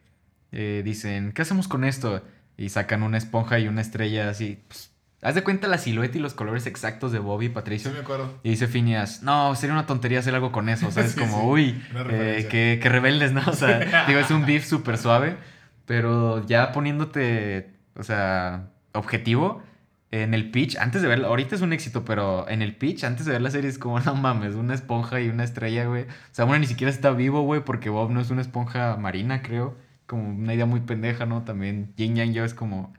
eh, dicen, ¿qué hacemos con esto? Y sacan una esponja y una estrella así. Pues, haz de cuenta la silueta y los colores exactos de Bobby y Sí, Patricio. me acuerdo. Y dice Phineas, no, sería una tontería hacer algo con eso. O sea, es Sí, como, sí, uy, eh, que, que rebeldes, ¿no? O sea, digo, es un beef súper suave. Pero ya poniéndote, o sea, objetivo, en el pitch, antes de verla, ahorita es un éxito, pero en el pitch, antes de ver la serie, es como, no mames, una esponja y una estrella, güey. O sea, uno ni siquiera está vivo, güey, porque Bob no es una esponja marina, creo. Como una idea muy pendeja, ¿no? También Yin Yang Yo es como,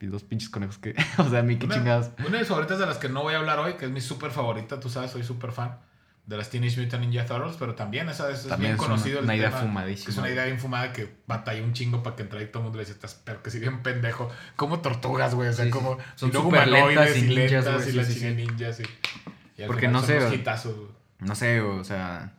dos pinches conejos que, o sea, a mí qué Una, chingados. una de mis favoritas de las que no voy a hablar hoy, que es mi súper favorita, tú sabes, soy súper fan de las Teenage Mutant Ninja Turtles, pero también esa es, es También bien es conocido. una, el una idea fumadísima. Es una idea bien fumada que batalla un chingo para que entre ahí todo el mundo le dice, estás pero que si bien pendejo, como tortugas, güey, o sea, Sí, sí. como Son humanoides lentas y y ninjas, lentas y sí, la sí, ninjas y, y Porque no sé, no sé, o sea,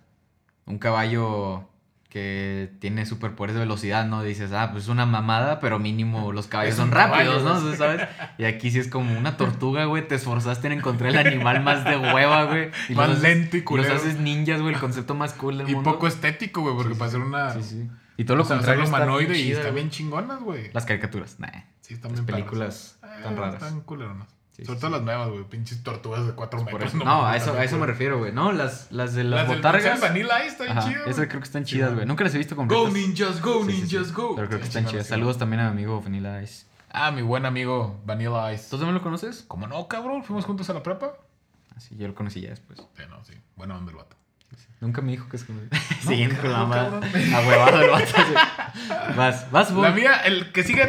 un caballo que tiene superpoderes de velocidad, ¿no? Dices, ah, pues es una mamada, pero mínimo los caballos son rápidos, caballo, ¿no? ¿Sabes? Y aquí sí es como una tortuga, güey, te esforzaste en encontrar el animal más de hueva, güey. Y Más los lento y Los culero. haces ninjas, güey, el concepto más cool del Y mundo. poco estético, güey, porque para hacer una... Sí, sí. Y todo lo o sea, contrario humanoide y está bien chingonas, güey. Las caricaturas, nah. Sí, están Las películas tan Eh, raras. Están culeronas. Sí, Sobre todo sí. las nuevas, güey. Pinches tortugas de cuatro Por metros. eso- No, a eso, a eso me refiero, güey. No, las, las de las, Las botargas. Vanilla Ice están chidas. esas creo que están chidas, güey. Nunca las he visto Go completas. Ninjas, go. Ninjas, go. Pero creo que están chidas. Saludos también a mi amigo Vanilla Ice. Ah, mi buen amigo Vanilla Ice. ¿Tú también lo conoces? ¿Cómo no, cabrón? Fuimos juntos a la prepa. Sí, yo lo conocí ya después. Sí, no, sí. Buena onda el vato. Nunca me dijo que es como... Siguiendo con la. Ahuevado el vato. Vas, vas, La Bob. mía, el que sigue.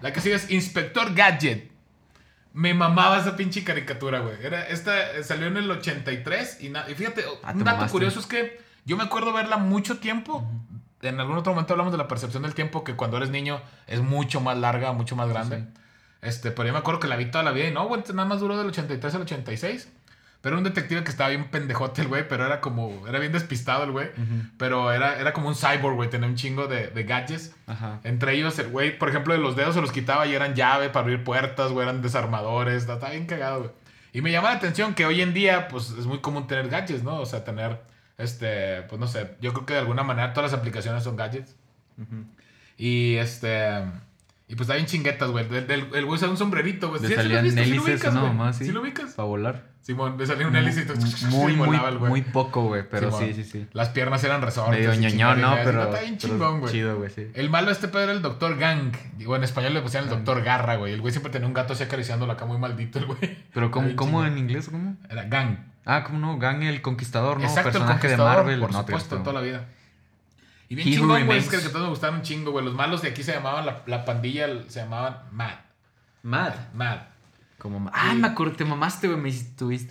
La que sigue es Inspector Gadget. Me mamaba esa pinche caricatura, güey. Era, esta eh, salió en el 83 y, y fíjate, Ah, un dato mamaste. curioso es que yo me acuerdo verla mucho tiempo. En algún otro momento hablamos de la percepción del tiempo que cuando eres niño es mucho más larga, mucho más grande. sí. Este, pero yo me acuerdo que la vi toda la vida y no, güey, nada más duró del 83 al 86. Pero era un detective que estaba bien pendejote el güey, pero era como, era bien despistado el güey. Ujú. Pero era, era como un cyborg, güey, tenía un chingo de, de gadgets. Ajá. Entre ellos, el güey, por ejemplo, de los dedos se los quitaba y eran llave para abrir puertas, güey, eran desarmadores, estaba bien cagado, güey. Y me llama la atención que hoy en día, pues, es muy común tener gadgets, ¿no? O sea, tener, este, pues, no sé, yo creo que de alguna manera todas las aplicaciones son gadgets. Ujú. Y este. Y pues está bien chinguetas, güey. El, el, el güey usa un sombrerito, güey. Le ¿Sí, sí lo salían? ¿Sí hélices, ¿no? Más, sí. ¿Sí lo ubicas? Para volar. Simón, le salía un hélice y todo- Muy, muy, volaba el güey. muy poco, güey. Pero Simón. sí, sí, sí. Las piernas eran resortes. Medio y ñoñón, ¿no? Pero. Está bien pero chingón, güey. Chido, güey, sí. El malo de este pedo era el doctor Gang. Digo, en español le pusieron el doctor Garra, güey. El güey siempre tenía un gato así acariciándolo acá muy maldito, el güey. Pero, ¿cómo, cómo en inglés? ¿Cómo? Era Gang. Ah, ¿cómo no? Gang el Conquistador, ¿no? Exacto, el Personaje de conquistador, Marvel. por no, supuesto, toda la vida. Y bien He chingón, güey. Es que todos me gustaron un chingo, güey. Los malos de aquí se llamaban, la, la pandilla se llamaban Mad. Mad. Mad. Como Ah, Sí. me acordé, te mamaste, güey. Me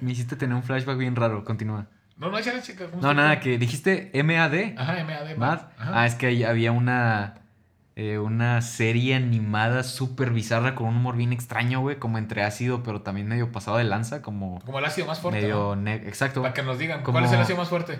me hiciste tener un flashback bien raro. Continúa. No, no, era chica. ¿cómo No, nada, que dijiste MAD. Ajá, MAD. Mad. Ajá. Ah, es que ahí había una. eh, una serie animada súper bizarra con un humor bien extraño, güey. Como entre ácido, pero también medio pasado de lanza. Como Como el ácido más fuerte. medio. ¿no? ne- Exacto. Para que nos digan, Como- ¿cuál es el ácido más fuerte?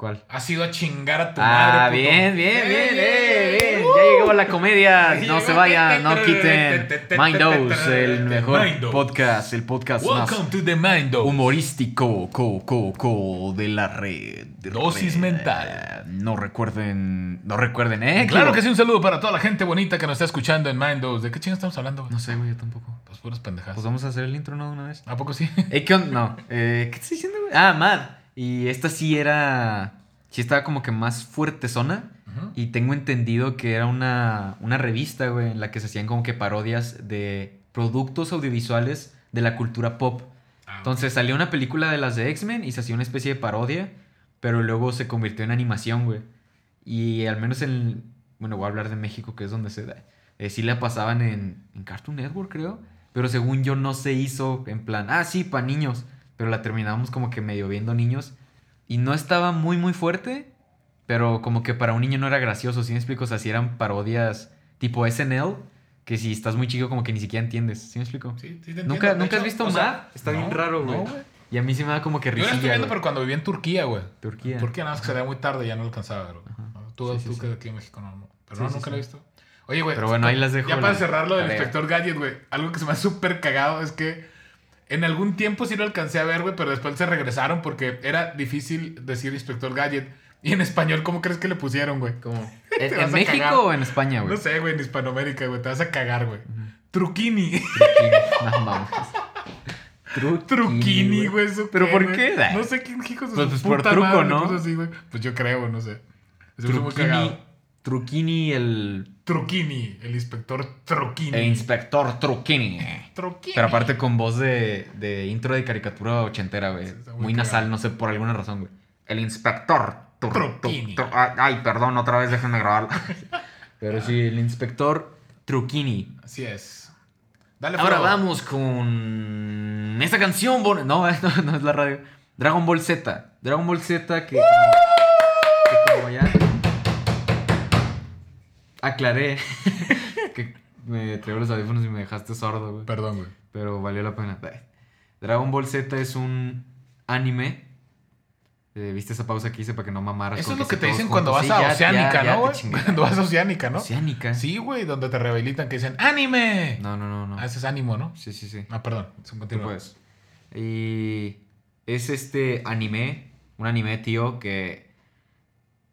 ¿Cuál? Ha sido a chingar a tu Ah, madre. puto. bien, bien, ¡Eh, bien, eh, eh, bien. uh! Ya llegó la comedia. No llegó. se vayan, no quiten. Mind Dose, el mejor podcast, el podcast más Welcome to the humorístico co, co, co, de la red. Dosis red. mental. No recuerden, no recuerden, ¿eh? Claro que sí, un saludo para toda la gente bonita que nos está escuchando en Mind Dose. ¿De qué chingas estamos hablando? güey? No sé, güey, yo tampoco. Pues puras pendejadas. Pues vamos a hacer el intro, ¿no? Una vez. ¿A poco sí? Eh, ¿qué onda? No, eh, ¿qué estoy diciendo, güey? Ah, Mad. Y esta sí era, sí estaba como que más fuertezona. Ujú. Y tengo entendido que era una, una revista, güey, en la que se hacían como que parodias de productos audiovisuales de la cultura pop. Ah, Entonces salió una película de las de X-Men y se hacía una especie de parodia, pero luego se convirtió en animación, güey. Y al menos en, bueno, voy a hablar de México, que es donde se da. eh, sí la pasaban en, en Cartoon Network, creo. Pero según yo no se hizo en plan, ah, sí, para niños. Pero la terminamos como que medio viendo niños. Y no estaba muy, muy fuerte. Pero como que para un niño no era gracioso, ¿sí me explico? O sea, si eran parodias tipo SNL, que si estás muy chico como que ni siquiera entiendes, ¿sí me explico? Sí, sí te ¿Nunca. De ¿nunca has hecho, visto o sea, Mad? Está bien no, raro, no, güey. y a mí sí me da como que Yo la risilla, estoy viendo, güey. pero cuando viví en Turquía, güey. Turquía. Turquía nada más que sería muy tarde, ya no lo alcanzaba, pero. Tú, Sí, tú sí. que aquí en México no, no. Pero Sí, no, sí, nunca sí. lo he visto. Oye, güey. Pero bueno, ahí las dejo Ya para cerrar lo del inspector Gadget, güey. Algo que se me ha súper cagado es que en algún tiempo sí lo alcancé a ver, güey, pero después se regresaron porque era difícil decir inspector Gadget. Y en español, ¿cómo crees que le pusieron, güey? ¿Cómo? ¿En, México cagar. o en España, güey? No sé, güey, en Hispanoamérica, güey. Te vas a cagar, güey. Truquini. No mames. Truquini, Truquini, güey. ¿eso ¿Pero qué, por güey? qué? No sé quién hijos de Pues- su pues por truco, madre ¿no? puso así, güey. Pues yo creo, no sé. Muy Truquini. cagado. Truquini, el, Truquini, el inspector Truquini. el inspector Truquini. Truquini. Pero aparte con voz de, de intro de caricatura ochentera, güey. Muy nasal, no sé, por alguna razón, güey. El inspector. Tru- Truquini. tru- tru- ay, perdón, otra vez déjenme grabarlo. Pero sí, el inspector Truquini. Así es. Dale, Ahora Frodo. vamos con esta canción. bon- No, no, no es la radio. Dragon Ball Z. Dragon Ball Z que como, que como ya aclaré que me traigo los audífonos y me dejaste sordo, güey. Perdón, güey. Pero valió la pena. Dragon Ball Z es un anime. Eh, ¿Viste esa pausa que hice para que no mamaras? Eso es lo que te dicen cuando vas Sí, a ya- Oceánica, ya- ya ¿no, te güey? chingué. Cuando vas a Oceánica, ¿no? Oceánica. Sí, güey, donde te rehabilitan que dicen ¡Anime! No, no, no, no. Ah, ese es ánimo, ¿no? Sí, sí, sí. Ah, perdón. Es un puedes. Y es este anime, un anime, tío, que,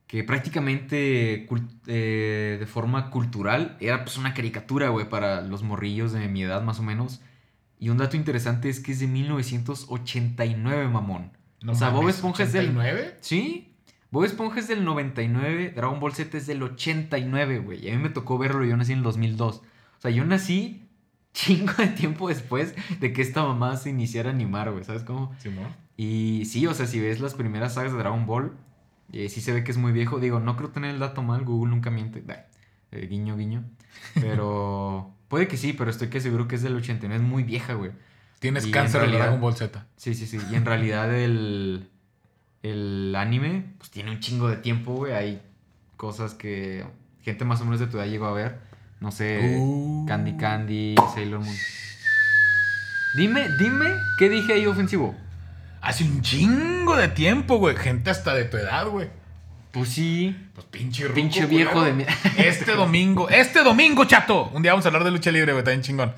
que prácticamente eh, de forma cultural era pues una caricatura, güey, para los morrillos de mi edad más o menos. Y un dato interesante es que es de 1989, mamón. No o sea, Bob Esponja es del... ¿89? ¿Sí? Bob Esponja es del 99, Dragon Ball Z es del 89, güey. Y a mí me tocó verlo, yo nací en el 2002. O sea, yo nací chingo de tiempo después de que esta mamá se iniciara a animar, güey. ¿Sabes cómo? Simón. Y sí, o sea, si ves las primeras sagas de Dragon Ball, eh, sí se ve que es muy viejo. Digo, no creo tener el dato mal, Google nunca miente. Eh, guiño, guiño. Pero puede que sí, pero estoy que seguro que es del 89. Es muy vieja, güey. Tienes Y cáncer en realidad- Dragon Ball Z. Sí, sí, sí. Y en realidad el, el anime, pues tiene un chingo de tiempo, güey. Hay cosas que gente más o menos de tu edad llegó a ver. No sé, Uh. Candy Candy, Sailor Moon. Dime, dime, ¿qué dije ahí ofensivo? Hace un chingo de tiempo, güey. Gente hasta de tu edad, güey. Pues sí. Pues pinche ruco, Pinche viejo de mi- Este domingo, este domingo, chato. Un día vamos a hablar de lucha libre, güey. Bien chingón.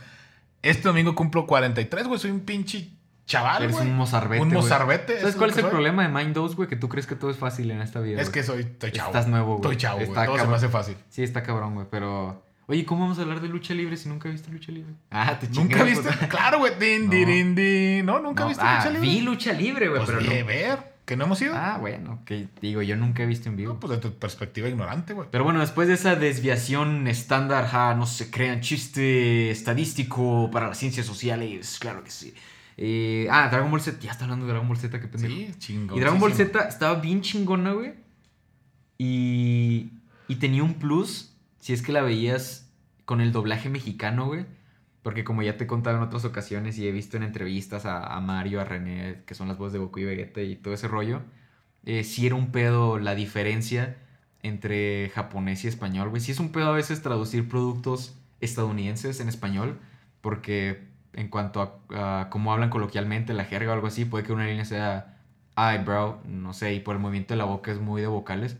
Este domingo cumplo 43, güey. Soy un pinche chaval, Eres güey. un mozarbete, Un güey. mozarbete. ¿Sabes es cuál es el soy. problema de Mind 2, güey? Que tú crees que todo es fácil en esta vida. Es güey. que soy, estoy chavo. Estás nuevo, güey. Estoy chavo, güey. Está Todo se me cabrón. hace fácil. Sí, está cabrón, güey, pero... Oye, ¿cómo vamos a hablar de lucha libre si nunca viste lucha libre? Ah, te chingué, ¿Nunca viste? Claro, güey. Din, din, din. No, nunca No, viste ah, lucha libre. vi lucha libre, güey, Pues pero vi, no... ver. ¿Que no hemos ido? Ah, bueno, que digo, yo nunca he visto en vivo. No, pues de tu perspectiva ignorante, güey. Pero bueno, después de esa desviación estándar, ja, no se crean, chiste estadístico para las ciencias sociales, claro que sí. Eh, ah, Dragon Ball Z, ya está hablando de Dragon Ball Z, qué pendejo. Sí, chingón. y Dragon Ball Z estaba bien chingona, güey. Y, y tenía un plus si es que la veías con el doblaje mexicano, güey. Porque como ya te he contado en otras ocasiones y he visto en entrevistas a, Mario, a René, que son las voces de Goku y Vegeta y todo ese rollo, eh, sí era un pedo la diferencia entre japonés y español, güey. Sí es un pedo a veces traducir productos estadounidenses en español, porque en cuanto a, a cómo hablan coloquialmente, la jerga o algo así, puede que una línea sea, ay, bro, no sé, y por el movimiento de la boca es muy de vocales.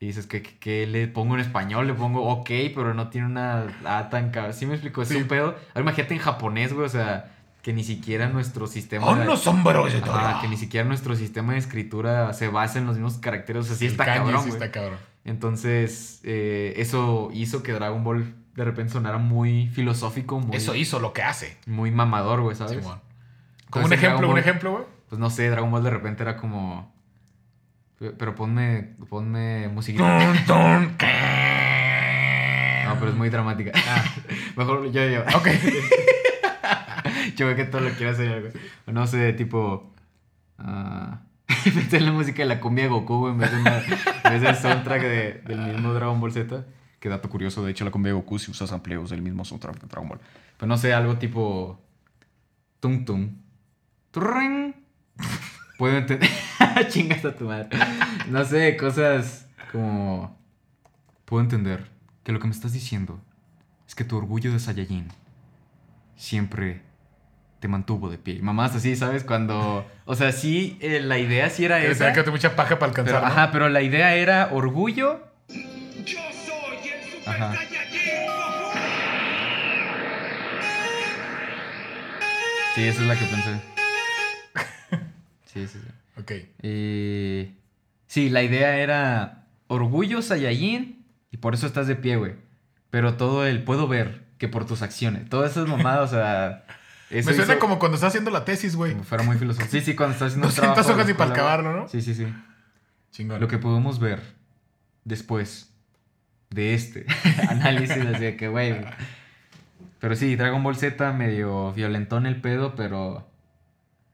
Y dices, que qué le pongo en español? Le pongo ok, pero no tiene una A tan cabrón. ¿Sí me explico? Es Sí. un pedo. Ahora imagínate en japonés, güey, o sea, que ni siquiera nuestro sistema... ¡Oh, de- no son! Ajá, que ni siquiera nuestro sistema de escritura se basa en los mismos caracteres. O sea, sí El está cabrón, sí güey. está cabrón. Entonces, eh, eso hizo que Dragon Ball de repente sonara muy filosófico, muy, Eso hizo lo que hace. muy mamador, güey, ¿sabes? Simón. Como Entonces, un ejemplo, un ejemplo, güey. Pues no sé, Dragon Ball de repente era como... Pero ponme, ponme musiquita. No, pero es muy dramática. Ah, Mejor yo, yo. ok. Yo veo que todo lo quiero hacer algo. No sé, tipo. ah, meter la música de la cumbia de Goku, en vez de, una- en vez del soundtrack de- del mismo Dragon Ball Z. Que dato curioso, de hecho, la cumbia de Goku si usas amplios del mismo soundtrack de Dragon Ball. Pero no sé, algo tipo. Tum tum. Turring. Puedo entender. Chingas a tu madre. No sé, cosas como. Puedo entender que lo que me estás diciendo es que tu orgullo de Saiyajin siempre te mantuvo de pie. Mamás así, ¿sabes? Cuando... O sea, sí, eh, la idea sí era esa. que te mucha paja para alcanzar. Pero, ¿no? ajá, pero la idea era orgullo. Yo soy el Super Ajá. Sí, esa es la que pensé. Sí, sí, sí. Ok. Eh, sí, la idea era orgullo Saiyajin y por eso estás de pie, güey. Pero todo el puedo ver que por tus acciones. Todas esas mamadas, o sea... Eso Me suena hizo- como cuando estás haciendo la tesis, güey. como fuera muy filosófico. Sí, sí, cuando estás haciendo un 200 trabajo de hojas y para acabarlo, ¿no? Sí, sí, sí. Chingón. Lo que podemos ver después de este análisis, así de que, güey. Pero sí, Dragon Ball Z medio violentón el pedo, pero.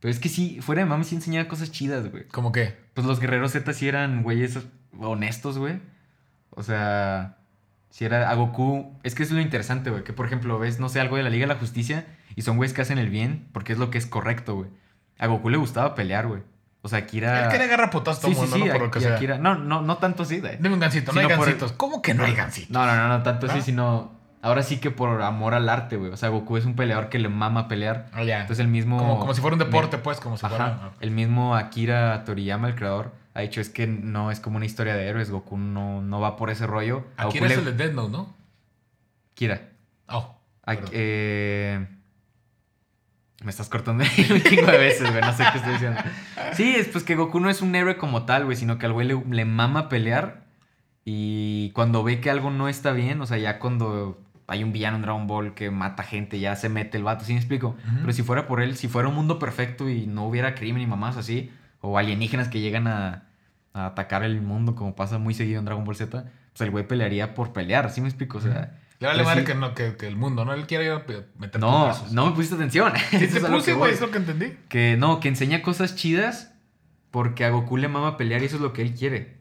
Pero es que sí, fuera de mami sí enseñaba cosas chidas, güey. ¿Cómo qué? Pues los guerreros Z sí eran güeyes honestos, güey. O sea, si era a Goku. Es que es lo interesante, güey. Que por ejemplo, ves, no sé, algo de la Liga de la Justicia y son güeyes que hacen el bien porque es lo que es correcto, güey. A Goku le gustaba pelear, güey. O sea, Akira. Él quería agarrar putas a todo Sí, el sí, mundo, sí, ¿no? Por lo que sea. Akira- No, no, no tanto así, güey. Dime un gancito, no hay por gancitos. ¿Cómo que no hay gancitos? No, no, no, no tanto así, ¿No? sino. Ahora sí que por amor al arte, güey. O sea, Goku es un peleador que le mama pelear. Ah, ya. Entonces el mismo. como, como si fuera un deporte, pues, como si Ajá. fuera. El mismo Akira Toriyama, el creador, ha dicho es que no es como una historia de héroes. Goku no, no va por ese rollo. A Aquí Goku eres le- el de Death Note, ¿no? Kira. Oh. A- eh, Me estás cortando un chingo de veces, güey. No sé qué estoy diciendo. Sí, es pues que Goku no es un héroe como tal, güey, sino que al güey le, le mama pelear. Y cuando ve que algo no está bien, o sea, ya cuando hay un villano en Dragon Ball que mata gente, ya se mete el vato, ¿sí me explico? Pero si fuera por él, si fuera un mundo perfecto y no hubiera crimen y mamás así, o alienígenas que llegan a, a atacar el mundo, como pasa muy seguido en Dragon Ball Z, pues el güey pelearía por pelear, ¿sí me explico? O sea. Le vale madre sí- que, no, que, que el mundo, ¿no? Él quiere ir a meter No, no me pusiste atención. Sí te puse, güey, es lo que entendí. Que no, que enseña cosas chidas porque a Goku le mama pelear y eso es lo que él quiere.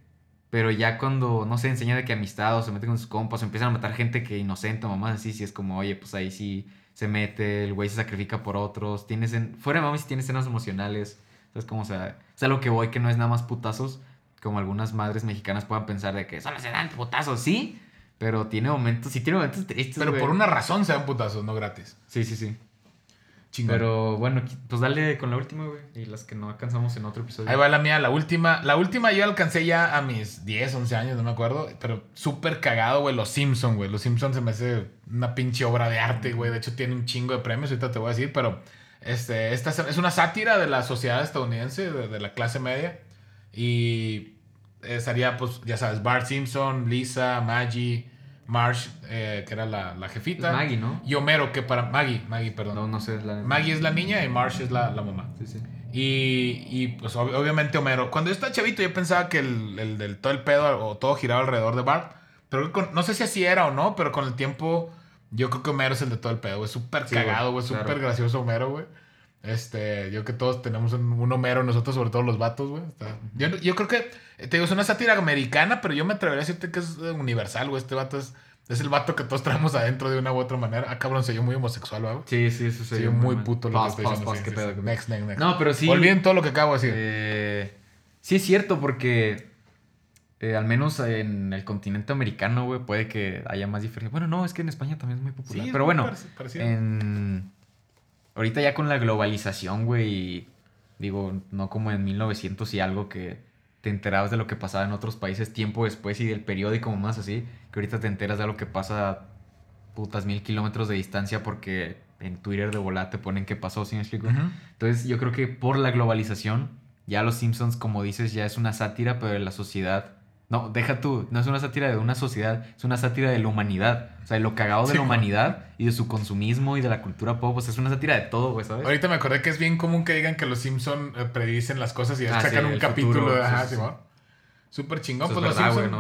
Pero ya cuando, no sé, enseña de que amistad o se mete con sus compas o empiezan a matar gente que inocente o mamás así, si es como, oye, pues ahí sí se mete, el güey se sacrifica por otros. Tienes en, fuera de mami sí tiene escenas emocionales. Entonces, como, o sea, es a lo que voy que no es nada más putazos, como algunas madres mexicanas puedan pensar de que solo se dan putazos, sí. Pero tiene momentos, sí tiene momentos tristes. Pero güey. por una razón se dan putazos, no gratis. Sí, sí, sí. Chingón. Pero bueno, pues dale con la última, güey. Y las que no alcanzamos en otro episodio. Ahí va la mía, la última. La última yo alcancé ya a mis 10, 11 años, no me acuerdo. Pero súper cagado, güey. Los Simpsons, güey. Los Simpsons se me hace una pinche obra de arte, güey. De hecho, tiene un chingo de premios. Ahorita te voy a decir, pero Este, esta es- es una sátira de la sociedad estadounidense, de, de la clase media. Y estaría, pues, ya sabes, Bart Simpson, Lisa, Maggie, Marsh, eh, que era la, la jefita. Maggie, ¿no? Y Homero, que para... Maggie, Maggie, perdón. No, no sé. La... Maggie es la niña y Marsh es la, la mamá. Sí, sí. Y, y, pues ob- obviamente Homero. Cuando yo estaba chavito yo pensaba que el, el del todo el pedo o todo giraba alrededor de Bart. Pero con- no sé si así era o no, pero con el tiempo yo creo que Homero es el de todo el pedo, güey. Súper Sí, cagado, güey. güey, Súper claro. gracioso Homero, güey. Este, yo que todos tenemos un, un Homero, nosotros sobre todo los vatos, güey. Está- Yo, yo creo que, te digo, es una sátira americana, pero yo me atrevería a decirte que es eh, universal, güey. Este vato es, es el vato que todos traemos adentro de una u otra manera. Ah, cabrón, se yo muy homosexual, güey. Sí, sí, eso Sí, sería muy puto lo que Paz, estoy paz, diciendo. paz, sí, sí. Next, next, next. No, pero sí. Olviden todo lo que acabo de decir. Eh, sí es cierto, porque eh, al menos en el continente americano, güey, puede que haya más diferencia. Bueno, no, es que en España también es muy popular. Pero bueno, parec- parecido. en... ahorita ya con la globalización, güey, digo, no como en 1900 y algo que te enterabas de lo que pasaba en otros países tiempo después y del periódico más así, que ahorita te enteras de lo que pasa a putas mil kilómetros de distancia porque en Twitter de volada te ponen qué pasó, ¿sí me explico? Entonces yo creo que por la globalización, ya los Simpsons, como dices, ya es una sátira, pero la sociedad. No, deja tú, no es una sátira de una sociedad, es una sátira de la humanidad. O sea, de lo cagado de Sí, la humanidad y de su consumismo y de la cultura pop. O sea, es una sátira de todo, güey, ¿sabes? Ahorita me acordé que es bien común que digan que los Simpson eh, predicen las cosas y ya Ah, sacan sí, un capítulo. futuro, de Ajá. Simón. Súper chingón. Eso Pues es los verdad, Simpson,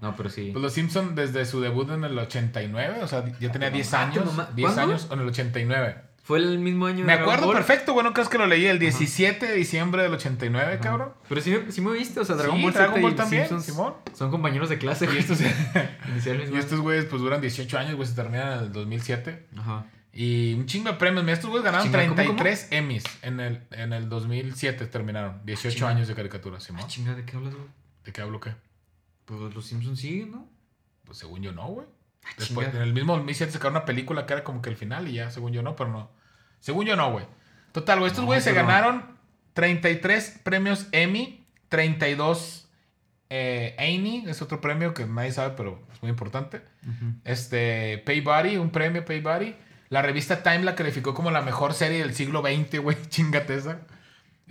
no pero sí. Pues los Simpson desde su debut en el 89, o sea, ya tenía 10 mamá, años. mamá. 10 ¿Cuándo? años en el 89. Fue el mismo año Me acuerdo Ball. perfecto, bueno, crees que lo leí el 17 de diciembre del 89, cabrón. Pero sí, sí me viste, o sea, Dragon Sí, Ball Dragon Ball y también, Simpsons Simón. son compañeros de clase, Y güey. estos, y estos güeyes pues duran 18 años, güey, se terminan en el 2007. año. Ajá. Y un chingo de premios. Mira, estos güeyes ganaron Chinga, ¿cómo, 33 Emmys en el, en el 2007 terminaron. 18 Chinga. años de caricatura, Simón. Ah, chinga, ¿de qué hablas, güey? ¿De qué hablo qué? Pues los Simpsons siguen, ¿no? Pues según yo no, güey. Ah, Después, chinga. en el mismo 2007 sacaron una película que era como que el final y ya, según yo no, pero no. Según yo no, güey. Total, güey, estos No, güeyes se pero- ganaron 33 premios Emmy, 32 eh, Annie, es otro premio que nadie sabe, pero es muy importante. Este, Pay Buddy, un premio Pay Buddy. La revista Time la calificó como la mejor serie del siglo XX, güey. Chingate esa.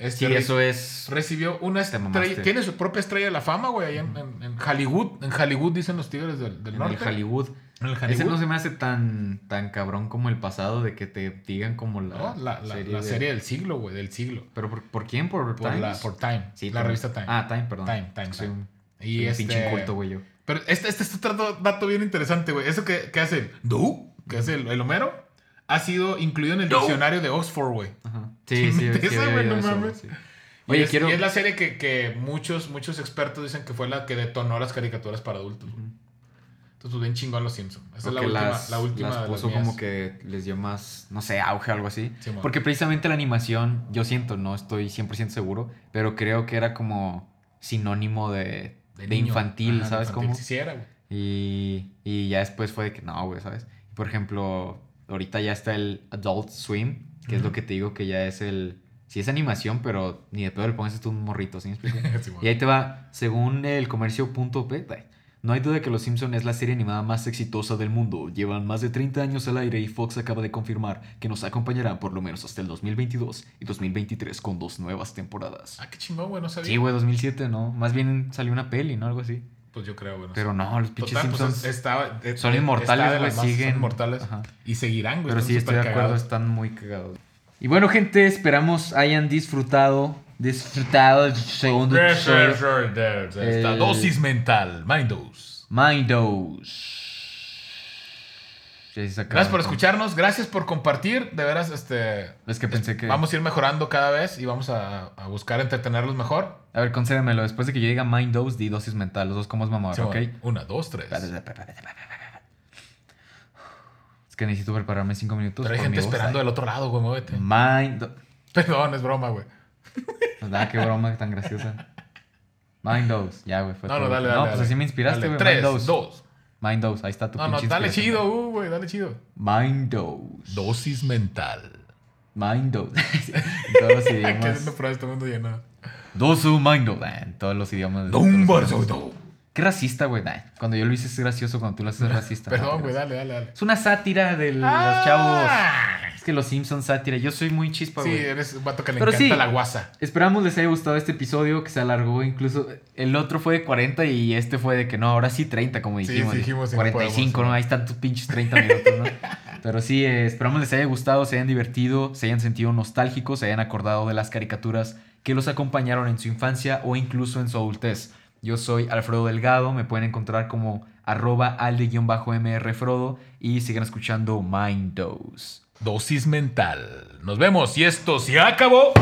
Este, Sí, eso es. Recibió una estrella. Tiene su propia estrella de la fama, güey, ahí en, en- en Hollywood. En Hollywood dicen los tigres del, del En norte. el Hollywood. En el Ese Hollywood. no se me hace tan, tan cabrón como el pasado de que te digan como la, No, la, la- serie. la de- serie del siglo, güey, del siglo. ¿Pero por, por quién? ¿Por, Por, Time. Sí, la por- revista Time. Ah, Time, perdón. Time, Time, Soy un, y soy un este, pinche inculto, güey, yo. Pero este, este es otro dato bien interesante, güey. Eso que, que hace el Du, que hace el, el Homero, ha sido incluido en el diccionario de Oxford, güey. Ajá. Sí, sí, sí, Esa, güey, no eso, mames. sí. Y, Oye, es, quiero... y es la serie que, que muchos, muchos expertos dicen que fue la que detonó las caricaturas para adultos. güey. Entonces, pues bien chingón los Simpsons. Esa es la última, las, la última las de las puso como que les dio más, no sé, auge o algo así. Sí. Porque precisamente la animación, yo siento, no estoy 100% seguro, pero creo que era como sinónimo de, de, infantil, Ajá, ¿sabes infantil. cómo? Era, güey. Y, y ya después fue de que no, güey, ¿sabes? Por ejemplo, ahorita ya está el Adult Swim, que es lo que te digo que ya es el... Sí es animación, pero ni de pedo le pones tú un morrito, ¿sí me explico? Sí, man. y ahí te va, según el comercio punto P, no hay duda de que Los Simpson es la serie animada más exitosa del mundo. Llevan más de 30 años al aire y Fox acaba de confirmar que nos acompañarán por lo menos hasta el 2022 y 2023 con dos nuevas temporadas. Ah, qué chingón, güey, no sabía. Sí, güey, 2007, ¿no? Más bien salió una peli, ¿no? Algo así. Pues yo creo, güey. no Pero no, los pinches pues, Simpsons... es- estaba- eh, son inmortales, güey, son siguen. inmortales. Ajá. Y seguirán, güey. Pero sí, están estoy de acuerdo, cagados. están muy cagados. Y bueno, gente, esperamos hayan disfrutado, disfrutado del segundo. Esta El- dosis mental, Mind Dose. Mindos. Sacaron. Gracias por escucharnos, gracias por compartir. De veras, este. Es que pensé que. Vamos a ir mejorando cada vez y vamos a, a buscar entretenerlos mejor. A ver, concédemelo. Después de que yo diga mind dose, di dosis mental. Los dos como es mamador, Sí, ¿ok? Una, dos, tres. Es que necesito prepararme cinco minutos. Pero hay gente esperando del otro lado, güey, muévete. Mind. Perdón, es broma, güey. Nada, qué broma tan graciosa. Mind dose. Ya, güey. fue No, no, dale, dale. No, pues dale. así me inspiraste, güey. Tres, Mind dose. dos. Mind dose. Ahí está tu No, no, pinche dale inspiración. chido, uh, güey, dale chido. Mind dose. Dosis mental. Mind dose. en todos los Aquí idiomas. haciendo pruebas, todo el mundo lleno. Dosu mind dose. Ah, En todos los idiomas. no. Qué racista, güey. Nah, Cuando yo lo hice es gracioso, cuando tú lo haces es racista. Perdón, No, güey, dale, dale, dale. Es una sátira de los Ah, chavos. Es que los Simpsons sátira, yo soy muy chispa, Sí, güey. eres un vato que le Pero encanta sí. la guasa. Esperamos les haya gustado este episodio que se alargó incluso. El otro fue de 40 y este fue de que no, ahora sí 30, como Sí, dijimos. sí, dijimos, y no 45, podemos, ¿no? ¿no? Ahí están tus pinches 30 minutos, ¿no? Pero sí, eh, esperamos les haya gustado, se hayan divertido, se hayan sentido nostálgicos, se hayan acordado de las caricaturas que los acompañaron en su infancia o incluso en su adultez. Yo soy Alfredo Delgado, me pueden encontrar como arroba alde-mrfrodo y sigan escuchando Mind Dose. Dosis mental. Nos vemos y esto se acabó.